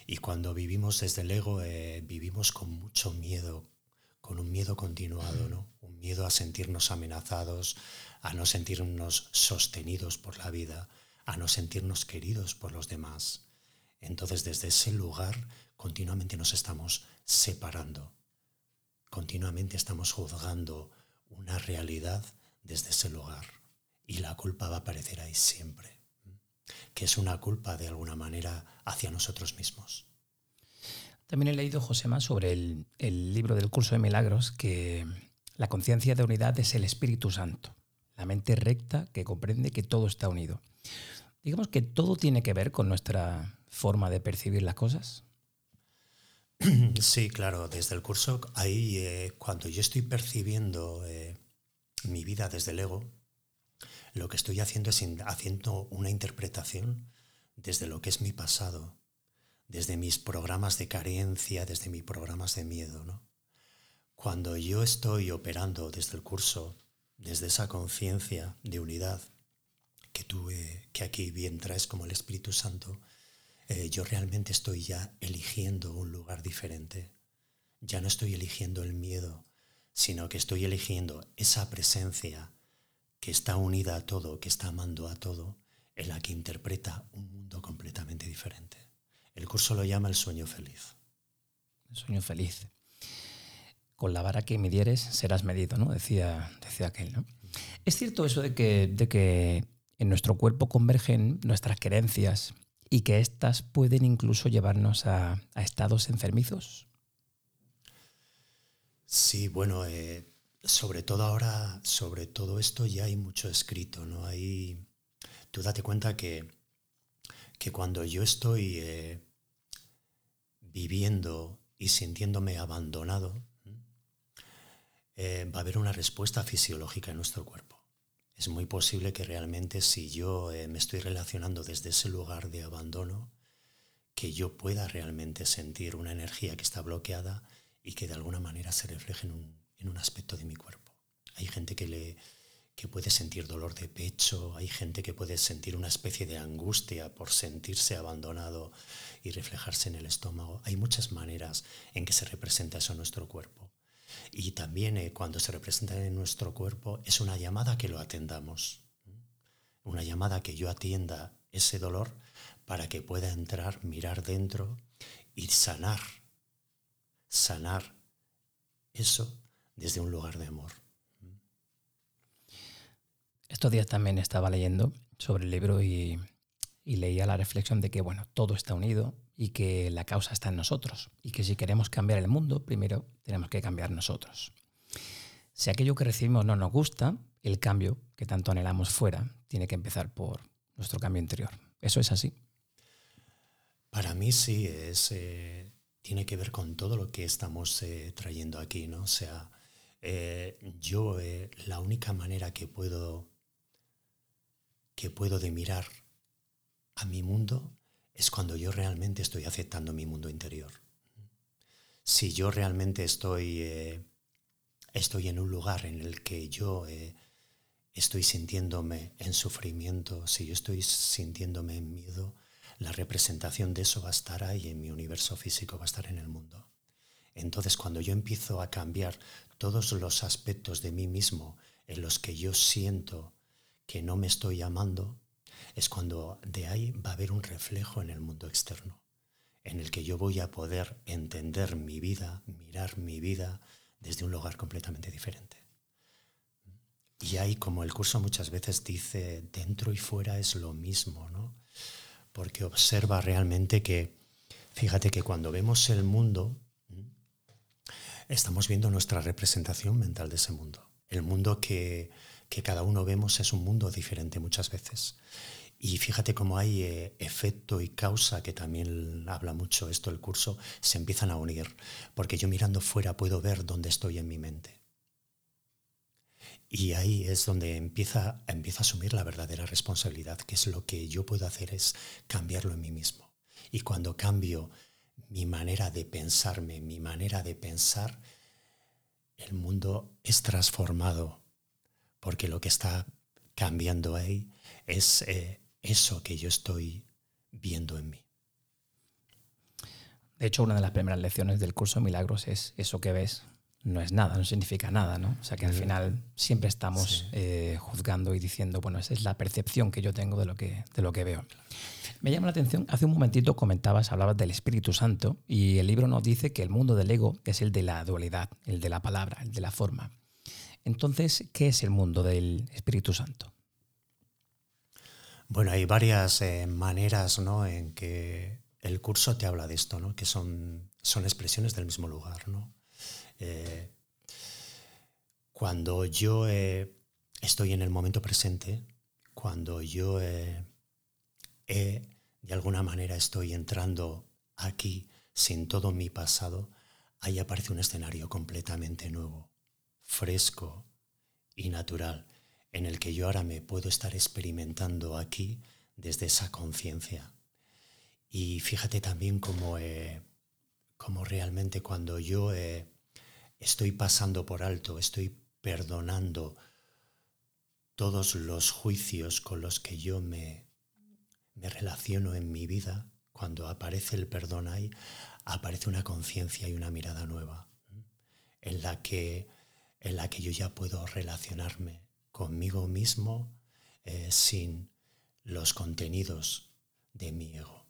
Y cuando vivimos desde el ego, vivimos con mucho miedo, con un miedo continuado, ¿no? Un miedo a sentirnos amenazados, a no sentirnos sostenidos por la vida, a no sentirnos queridos por los demás. Entonces desde ese lugar continuamente nos estamos separando, continuamente estamos juzgando una realidad desde ese lugar y la culpa va a aparecer ahí siempre, que es una culpa de alguna manera hacia nosotros mismos. También he leído, José, más sobre el, el libro del curso de milagros que la conciencia de unidad es el Espíritu Santo, la mente recta que comprende que todo está unido. Digamos que todo tiene que ver con nuestra forma de percibir las cosas. Sí, claro, desde el curso, ahí eh, cuando yo estoy percibiendo eh, mi vida desde el ego, lo que estoy haciendo es haciendo una interpretación desde lo que es mi pasado, desde mis programas de carencia, desde mis programas de miedo. ¿no? Cuando yo estoy operando desde el curso, desde esa conciencia de unidad, que tú, que aquí bien traes como el Espíritu Santo, eh, yo realmente estoy ya eligiendo un lugar diferente. Ya no estoy eligiendo el miedo, sino que estoy eligiendo esa presencia que está unida a todo, que está amando a todo, en la que interpreta un mundo completamente diferente. El curso lo llama el sueño feliz. El sueño feliz. Con la vara que midieres serás medido, ¿no? Decía, decía aquel, ¿no? Es cierto eso de que, de que en nuestro cuerpo convergen nuestras creencias y que éstas pueden incluso llevarnos a, estados enfermizos? Sí, bueno, eh, sobre todo ahora, sobre todo esto ya hay mucho escrito, ¿no? Hay, tú date cuenta que, que cuando yo estoy eh, viviendo y sintiéndome abandonado, eh, va a haber una respuesta fisiológica en nuestro cuerpo es muy posible que realmente si yo eh, me estoy relacionando desde ese lugar de abandono, que yo pueda realmente sentir una energía que está bloqueada y que de alguna manera se refleje en un, aspecto de mi cuerpo. Hay gente que, le, que puede sentir dolor de pecho, hay gente que puede sentir una especie de angustia por sentirse abandonado y reflejarse en el estómago. Hay muchas maneras en que se representa eso en nuestro cuerpo. Y también eh, cuando se representa en nuestro cuerpo es una llamada que lo atendamos, una llamada que yo atienda ese dolor para que pueda entrar, mirar dentro y sanar, sanar eso desde un lugar de amor. Estos días también estaba leyendo sobre el libro y, leía la reflexión de que, bueno, todo está unido y que la causa está en nosotros y que si queremos cambiar el mundo, primero tenemos que cambiar nosotros. Si aquello que recibimos no nos gusta, el cambio que tanto anhelamos fuera tiene que empezar por nuestro cambio interior. ¿Eso es así? Para mí sí, es, eh, tiene que ver con todo lo que estamos eh, trayendo aquí, ¿no? O sea, eh, yo la única manera que puedo que puedo de mirar a mi mundo es cuando yo realmente estoy aceptando mi mundo interior. Si yo realmente estoy, eh, estoy en un lugar en el que yo eh, estoy sintiéndome en sufrimiento, si yo estoy sintiéndome en miedo, la representación de eso va a estar ahí en mi universo físico, va a estar en el mundo. Entonces cuando yo empiezo a cambiar todos los aspectos de mí mismo en los que yo siento que no me estoy amando, es cuando de ahí va a haber un reflejo en el mundo externo, en el que yo voy a poder entender mi vida, mirar mi vida desde un lugar completamente diferente. Y ahí, como el curso muchas veces dice, dentro y fuera es lo mismo, ¿no? Porque observa realmente que, fíjate que cuando vemos el mundo, estamos viendo nuestra representación mental de ese mundo. El mundo que, que cada uno vemos es un mundo diferente muchas veces. Y fíjate cómo hay eh, efecto y causa, que también habla mucho esto el curso, se empiezan a unir, porque yo mirando fuera puedo ver dónde estoy en mi mente. Y ahí es donde empieza, empieza a asumir la verdadera responsabilidad, que es lo que yo puedo hacer es cambiarlo en mí mismo. Y cuando cambio mi manera de pensarme, mi manera de pensar, el mundo es transformado porque lo que está cambiando ahí es eh, eso que yo estoy viendo en mí. De hecho, una de las primeras lecciones del curso de Milagros es eso que ves no es nada, no significa nada, ¿no? O sea que al final siempre estamos eh, juzgando y diciendo, bueno, esa es la percepción que yo tengo de lo que, de lo que veo. Me llama la atención, hace un momentito comentabas, hablabas del Espíritu Santo y el libro nos dice que el mundo del ego es el de la dualidad, el de la palabra, el de la forma. Entonces, ¿qué es el mundo del Espíritu Santo? Bueno, hay varias eh, maneras ¿no? en que el curso te habla de esto, ¿no? que son, son expresiones del mismo lugar. ¿no? Eh, cuando yo eh, estoy en el momento presente, cuando yo de alguna manera estoy entrando aquí sin todo mi pasado, ahí aparece un escenario completamente nuevo fresco y natural en el que yo ahora me puedo estar experimentando aquí desde esa conciencia. Y fíjate también cómo, eh, realmente cuando yo eh, estoy pasando por alto, estoy perdonando todos los juicios con los que yo me, me relaciono en mi vida, cuando aparece el perdón ahí, aparece una conciencia y una mirada nueva, en la que en la que yo ya puedo relacionarme conmigo mismo eh, sin los contenidos de mi ego.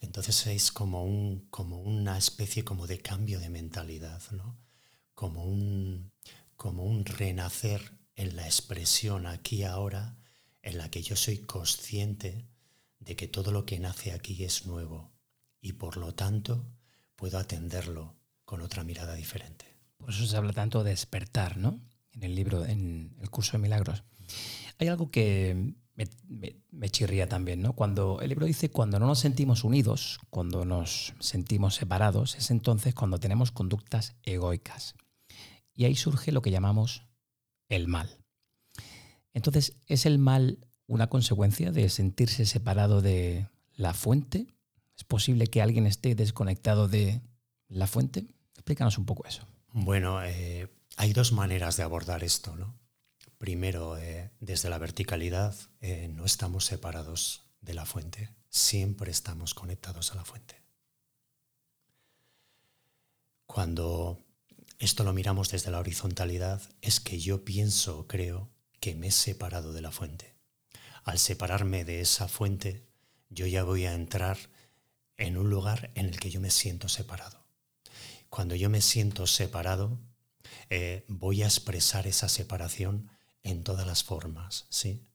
Entonces es como, un, como una especie como de cambio de mentalidad, ¿no? como, un, como un renacer en la expresión aquí ahora, en la que yo soy consciente de que todo lo que nace aquí es nuevo y por lo tanto puedo atenderlo con otra mirada diferente. Por eso se habla tanto de despertar, ¿no? En el libro, en el curso de milagros. Hay algo que me, chirría también, ¿no? Cuando el libro dice cuando no nos sentimos unidos, cuando nos sentimos separados, es entonces cuando tenemos conductas egoicas. Y ahí surge lo que llamamos el mal. Entonces, ¿es el mal una consecuencia de sentirse separado de la fuente? ¿Es posible que alguien esté desconectado de la fuente? Explícanos un poco eso. Bueno, eh, hay dos maneras de abordar esto. ¿no? Primero, eh, desde la verticalidad, eh, no estamos separados de la fuente, siempre estamos conectados a la fuente. Cuando esto lo miramos desde la horizontalidad, es que yo pienso, creo, que me he separado de la fuente. Al separarme de esa fuente, yo ya voy a entrar en un lugar en el que yo me siento separado. Cuando yo me siento separado, eh, voy a expresar esa separación en todas las formas, ¿sí?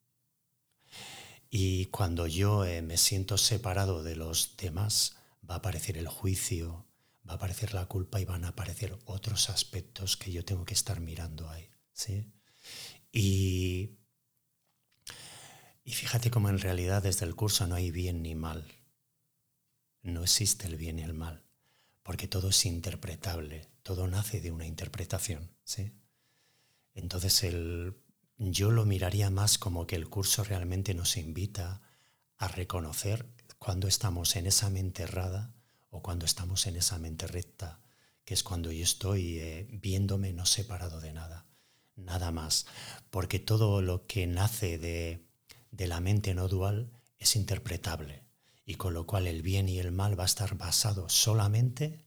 Y cuando yo eh, me siento separado de los demás, va a aparecer el juicio, va a aparecer la culpa y van a aparecer otros aspectos que yo tengo que estar mirando ahí. ¿sí? Y, y fíjate cómo en realidad desde el curso no hay bien ni mal. No existe el bien y el mal, porque todo es interpretable, todo nace de una interpretación. ¿sí? Entonces el, yo lo miraría más como que el curso realmente nos invita a reconocer cuando estamos en esa mente errada o cuando estamos en esa mente recta, que es cuando yo estoy eh, viéndome no separado de nada, nada más, porque todo lo que nace de, de la mente no dual es interpretable y con lo cual el bien y el mal va a estar basado solamente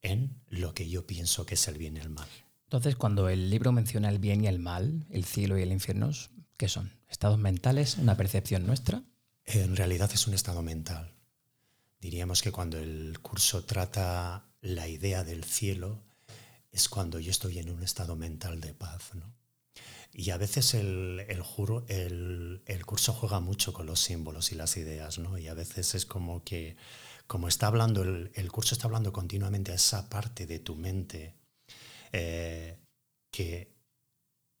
en lo que yo pienso que es el bien y el mal. Entonces, cuando el libro menciona el bien y el mal, el cielo y el infierno, ¿qué son? ¿Estados mentales? ¿Una percepción nuestra? En realidad es un estado mental. Diríamos que cuando el curso trata la idea del cielo, es cuando yo estoy en un estado mental de paz. Y a veces el, el, curso juega mucho con los símbolos y las ideas, ¿no? Y a veces es como que, como está hablando, el, el curso está hablando continuamente a esa parte de tu mente eh, que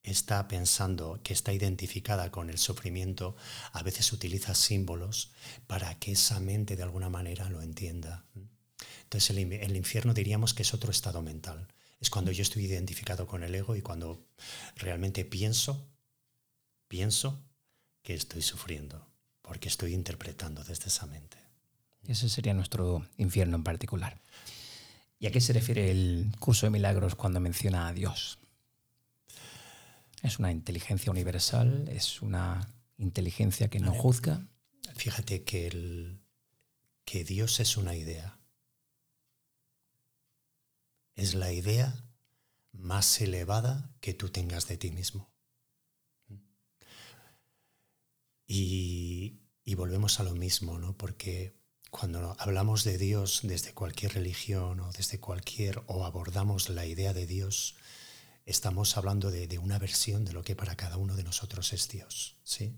está pensando, que está identificada con el sufrimiento, a veces utiliza símbolos para que esa mente de alguna manera lo entienda. Entonces el, el, infierno diríamos que es otro estado mental. Es cuando yo estoy identificado con el ego y cuando realmente pienso, pienso que estoy sufriendo, porque estoy interpretando desde esa mente. Ese sería nuestro infierno en particular. ¿Y a qué se refiere el curso de milagros cuando menciona a Dios? ¿Es una inteligencia universal? ¿Es una inteligencia que no juzga? Fíjate que, el, que Dios es una idea. Es la idea más elevada que tú tengas de ti mismo. Y, y volvemos a lo mismo, ¿no? Porque cuando hablamos de Dios desde cualquier religión o desde cualquier o abordamos la idea de Dios, estamos hablando de, una versión de lo que para cada uno de nosotros es Dios. ¿sí?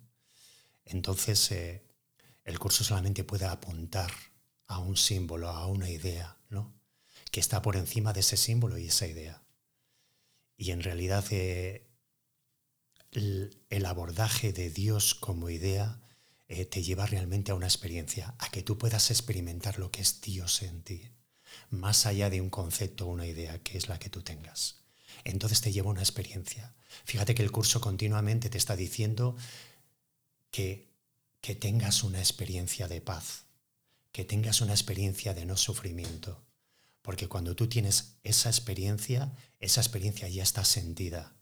Entonces, eh, el curso solamente puede apuntar a un símbolo, a una idea, ¿no? Que está por encima de ese símbolo y esa idea. Y en realidad eh, el abordaje de Dios como idea eh, te lleva realmente a una experiencia, a que tú puedas experimentar lo que es Dios en ti, más allá de un concepto o una idea que es la que tú tengas. Entonces te lleva a una experiencia. Fíjate que el curso continuamente te está diciendo que, que tengas una experiencia de paz, que tengas una experiencia de no sufrimiento, porque cuando tú tienes esa experiencia, esa experiencia ya está sentida,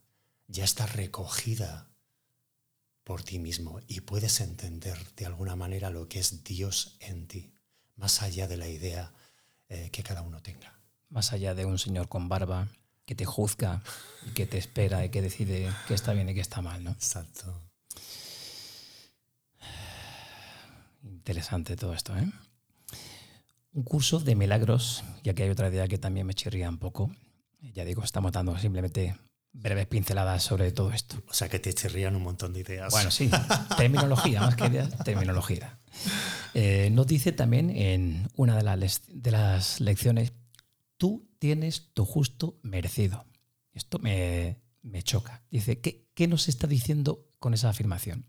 ya está recogida por ti mismo y puedes entender de alguna manera lo que es Dios en ti, más allá de la idea eh, que cada uno tenga. Más allá de un señor con barba que te juzga y que te espera y que decide qué está bien y qué está mal, ¿no? Exacto. Interesante todo esto, ¿eh? Un curso de milagros, ya que hay otra idea que también me chirría un poco. Ya digo, estamos dando simplemente breves pinceladas sobre todo esto. O sea que te chirrían un montón de ideas. Bueno, sí, terminología, más que ideas, terminología. Eh, nos dice también en una de las, de las lecciones, tú tienes tu justo merecido. Esto me, me choca. Dice, ¿qué, ¿qué, nos está diciendo con esa afirmación?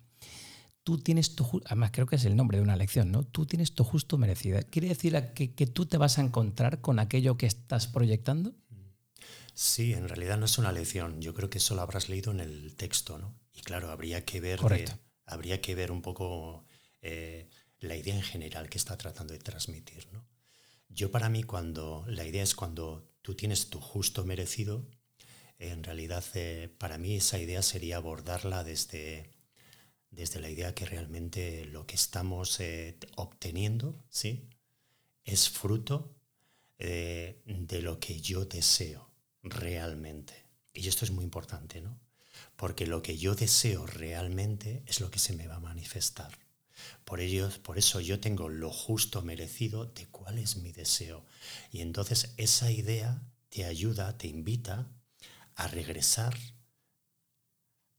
Tú tienes tu además creo que es el nombre de una lección, ¿no? Tú tienes tu justo merecido. ¿Quiere decir que, que tú te vas a encontrar con aquello que estás proyectando? Sí, en realidad no es una lección. Yo creo que eso lo habrás leído en el texto, ¿no? Y claro, habría que ver, habría que ver un poco eh, la idea en general que está tratando de transmitir, ¿no? Yo para mí cuando la idea es cuando tú tienes tu justo merecido, en realidad eh, para mí esa idea sería abordarla desde, desde la idea que realmente lo que estamos eh, obteniendo, ¿sí? Es fruto de lo que yo deseo realmente. Y esto es muy importante, ¿no? Porque lo que yo deseo realmente es lo que se me va a manifestar. Por, ello, por eso yo tengo lo justo merecido de cuál es mi deseo. Y entonces esa idea te ayuda, te invita a regresar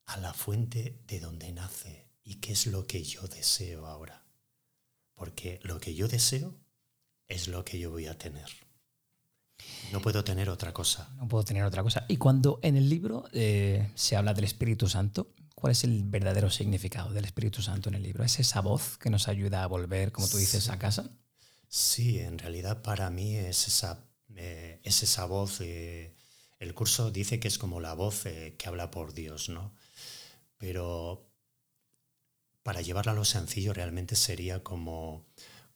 a la fuente de donde nace y qué es lo que yo deseo ahora. Porque lo que yo deseo es lo que yo voy a tener. No puedo tener otra cosa. No puedo tener otra cosa. Y cuando en el libro eh, se habla del Espíritu Santo, ¿cuál es el verdadero significado del Espíritu Santo en el libro? ¿Es esa voz que nos ayuda a volver, como tú dices, a casa? Sí, en realidad para mí es esa, eh, es esa voz. Eh, el curso dice que es como la voz que habla por Dios, ¿no? Pero para llevarla a lo sencillo realmente sería como,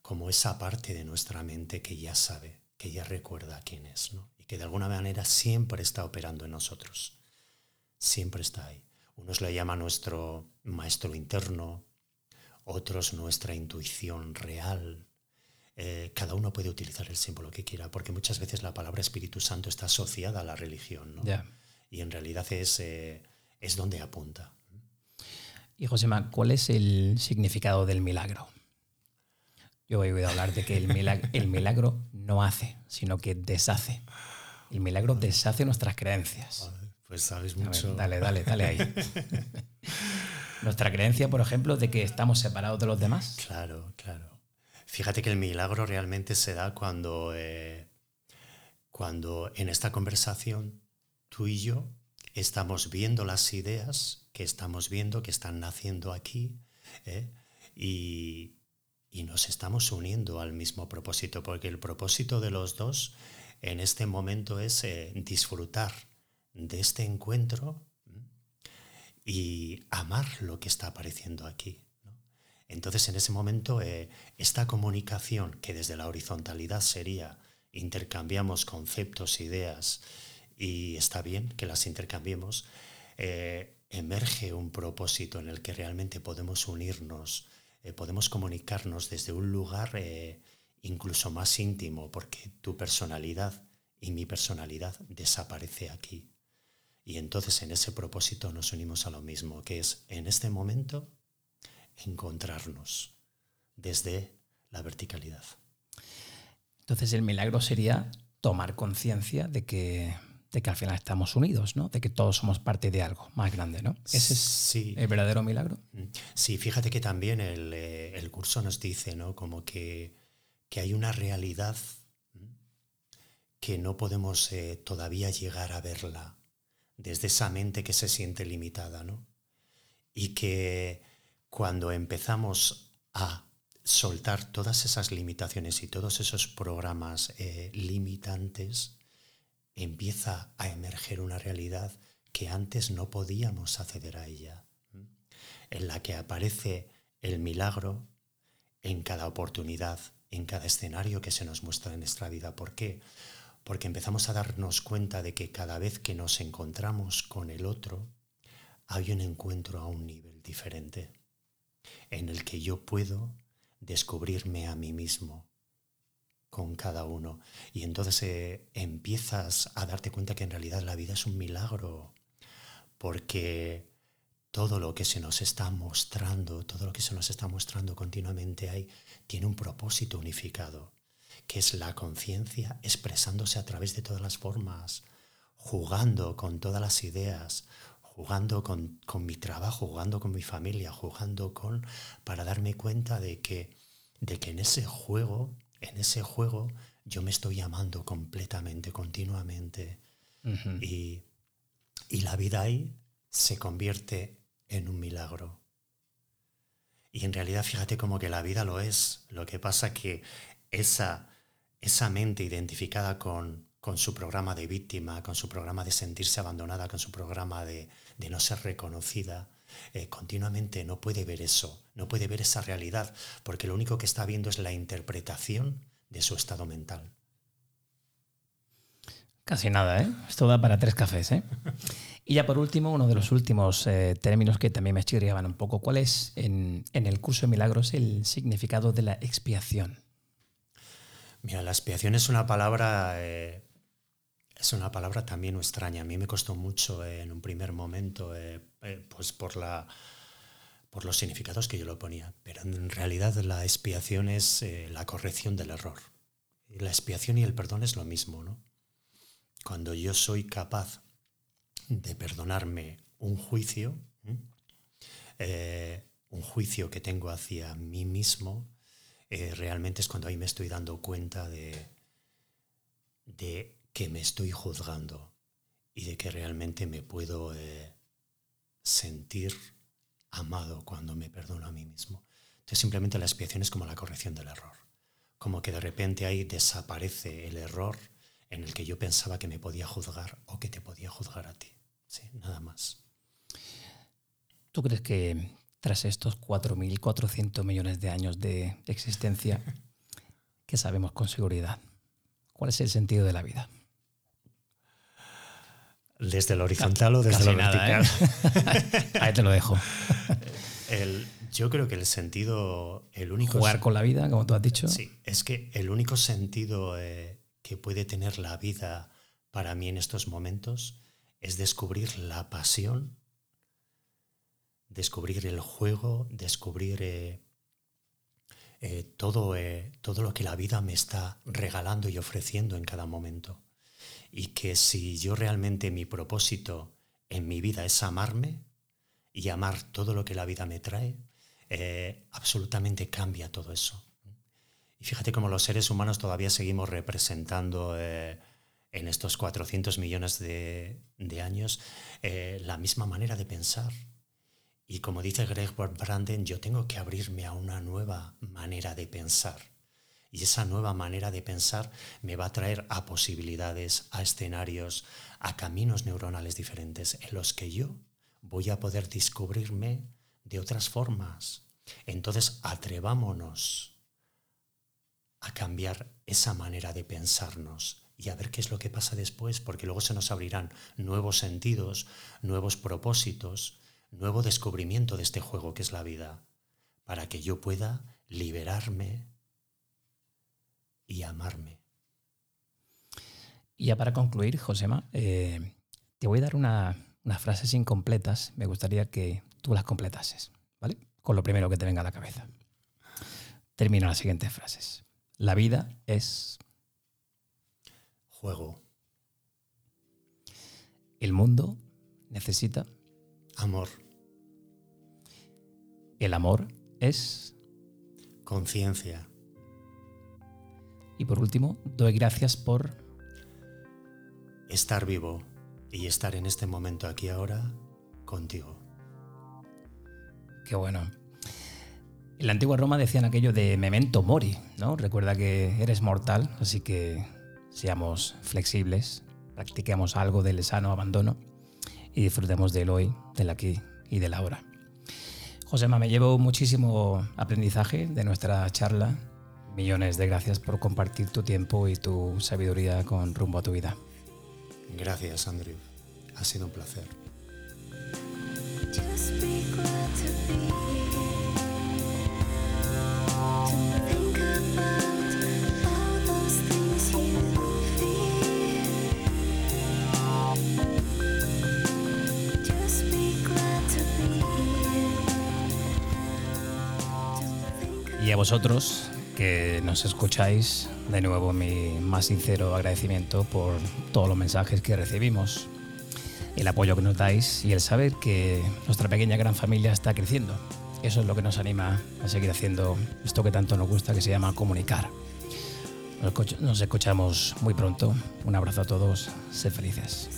como esa parte de nuestra mente que ya sabe que ya recuerda quién es, ¿no? Y que de alguna manera siempre está operando en nosotros. Siempre está ahí. Unos le llaman nuestro maestro interno, otros nuestra intuición real. Eh, cada uno puede utilizar el símbolo que quiera, porque muchas veces la palabra Espíritu Santo está asociada a la religión, ¿no? Y en realidad es, eh, es donde apunta. Y Josema, ¿cuál es el significado del milagro? Yo he oído hablar de que el milagro, no hace, sino que deshace. El milagro deshace nuestras creencias. Pues sabes mucho. dale, dale, dale ahí. Nuestra creencia, por ejemplo, de que estamos separados de los demás. Claro, claro. Fíjate que el milagro realmente se da cuando, eh, cuando en esta conversación tú y yo estamos viendo las ideas que estamos viendo, que están naciendo aquí, ¿eh? y, y nos estamos uniendo al mismo propósito, porque el propósito de los dos en este momento es eh, disfrutar de este encuentro y amar lo que está apareciendo aquí. Entonces, en ese momento, eh, esta comunicación, que desde la horizontalidad sería intercambiamos conceptos, ideas, y está bien que las intercambiemos, eh, emerge un propósito en el que realmente podemos unirnos eh, podemos comunicarnos desde un lugar eh, incluso más íntimo, porque tu personalidad y mi personalidad desaparece aquí. Y entonces en ese propósito nos unimos a lo mismo, que es en este momento encontrarnos desde la verticalidad. Entonces el milagro sería tomar conciencia de que de que al final estamos unidos, ¿no? De que todos somos parte de algo más grande, ¿no? Ese es el verdadero milagro. Mm. Sí, fíjate que también eh, el, curso nos dice, ¿no? Como que, que, hay una realidad que no podemos eh, todavía llegar a verla desde esa mente que se siente limitada, ¿no? Y que cuando empezamos a soltar todas esas limitaciones y todos esos programas eh, limitantes, empieza a emerger una realidad que antes no podíamos acceder a ella, en la que aparece el milagro en cada oportunidad, en cada escenario que se nos muestra en nuestra vida. ¿Por qué? Porque empezamos a darnos cuenta de que cada vez que nos encontramos con el otro, hay un encuentro a un nivel diferente, en el que yo puedo descubrirme a mí mismo, con cada uno. Y entonces eh, empiezas a darte cuenta que en realidad la vida es un milagro, porque todo lo que se nos está mostrando, todo lo que se nos está mostrando continuamente ahí, tiene un propósito unificado, que es la conciencia expresándose a través de todas las formas, jugando con todas las ideas, jugando con, con mi trabajo, jugando con mi familia, jugando con, para darme cuenta de que, de que en ese juego en ese juego yo me estoy amando completamente, continuamente. y, la vida ahí se convierte en un milagro. Y en realidad fíjate como que la vida lo es. Lo que pasa que esa, esa mente identificada con, con su programa de víctima, con su programa de sentirse abandonada, con su programa de, de no ser reconocida, eh, continuamente no puede ver eso, no puede ver esa realidad, porque lo único que está viendo es la interpretación de su estado mental. Casi nada, ¿eh? Esto da para tres cafés, ¿eh? Y ya por último, uno de los últimos eh, términos que también me chirriaban un poco. ¿Cuál es en, el curso de milagros el significado de la expiación? Mira, la expiación es una palabra eh, es una palabra también extraña. A mí me costó mucho en un primer momento, eh, eh, pues por la, por los significados que yo lo ponía, pero en realidad la expiación es eh, la corrección del error. La expiación y el perdón es lo mismo, ¿no? Cuando yo soy capaz de perdonarme un juicio, eh, un juicio que tengo hacia mí mismo, realmente es cuando ahí me estoy dando cuenta de, de que me estoy juzgando y de que realmente me puedo sentir amado cuando me perdono a mí mismo. Entonces simplemente la expiación es como la corrección del error. Como que de repente ahí desaparece el error en el que yo pensaba que me podía juzgar o que te podía juzgar a ti. Sí, nada más. ¿Tú crees que tras estos 4.400 millones de años de existencia, ¿qué sabemos con seguridad? ¿Cuál es el sentido de la vida? ¿Desde el horizontal o desde lo vertical? ¿eh? Ahí te lo dejo. yo creo que el sentido, el único... Jugar con la vida, como tú has dicho. Sí, es que el único sentido eh, que puede tener la vida para mí en estos momentos es descubrir la pasión, descubrir el juego, descubrir eh, todo, todo lo que la vida me está regalando y ofreciendo en cada momento y que si yo realmente mi propósito en mi vida es amarme y amar todo lo que la vida me trae, eh, absolutamente cambia todo eso. Y fíjate cómo los seres humanos todavía seguimos representando eh, en estos 400 millones de, años eh, la misma manera de pensar. Y como dice Greg Branden, yo tengo que abrirme a una nueva manera de pensar y esa nueva manera de pensar me va a traer a posibilidades, a escenarios, a caminos neuronales diferentes en los que yo voy a poder descubrirme de otras formas. Entonces atrevámonos a cambiar esa manera de pensarnos y a ver qué es lo que pasa después, porque luego se nos abrirán nuevos sentidos, nuevos propósitos, nuevo descubrimiento de este juego que es la vida, para que yo pueda liberarme y amarme. Y ya para concluir, Josema, eh, te voy a dar unas frases incompletas. Me gustaría que tú las completases, ¿vale? Con lo primero que te venga a la cabeza. Termino las siguientes frases. La vida es... Juego. El mundo necesita... Amor. El amor es... Conciencia. Y por último, doy gracias por... Estar vivo y estar en este momento aquí ahora contigo. Qué bueno. En la antigua Roma decían aquello de memento mori, ¿no? Recuerda que eres mortal, así que seamos flexibles, practiquemos algo del sano abandono y disfrutemos del hoy, del aquí y del ahora. Josema, me llevo muchísimo aprendizaje de nuestra charla Millones de gracias por compartir tu tiempo y tu sabiduría con rumbo a tu vida. Gracias, Andrew. Ha sido un placer. Y a vosotros, que nos escucháis. De nuevo mi más sincero agradecimiento por todos los mensajes que recibimos, el apoyo que nos dais y el saber que nuestra pequeña gran familia está creciendo. Eso es lo que nos anima a seguir haciendo esto que tanto nos gusta, que se llama comunicar. Nos escuchamos muy pronto. Un abrazo a todos. Sed felices.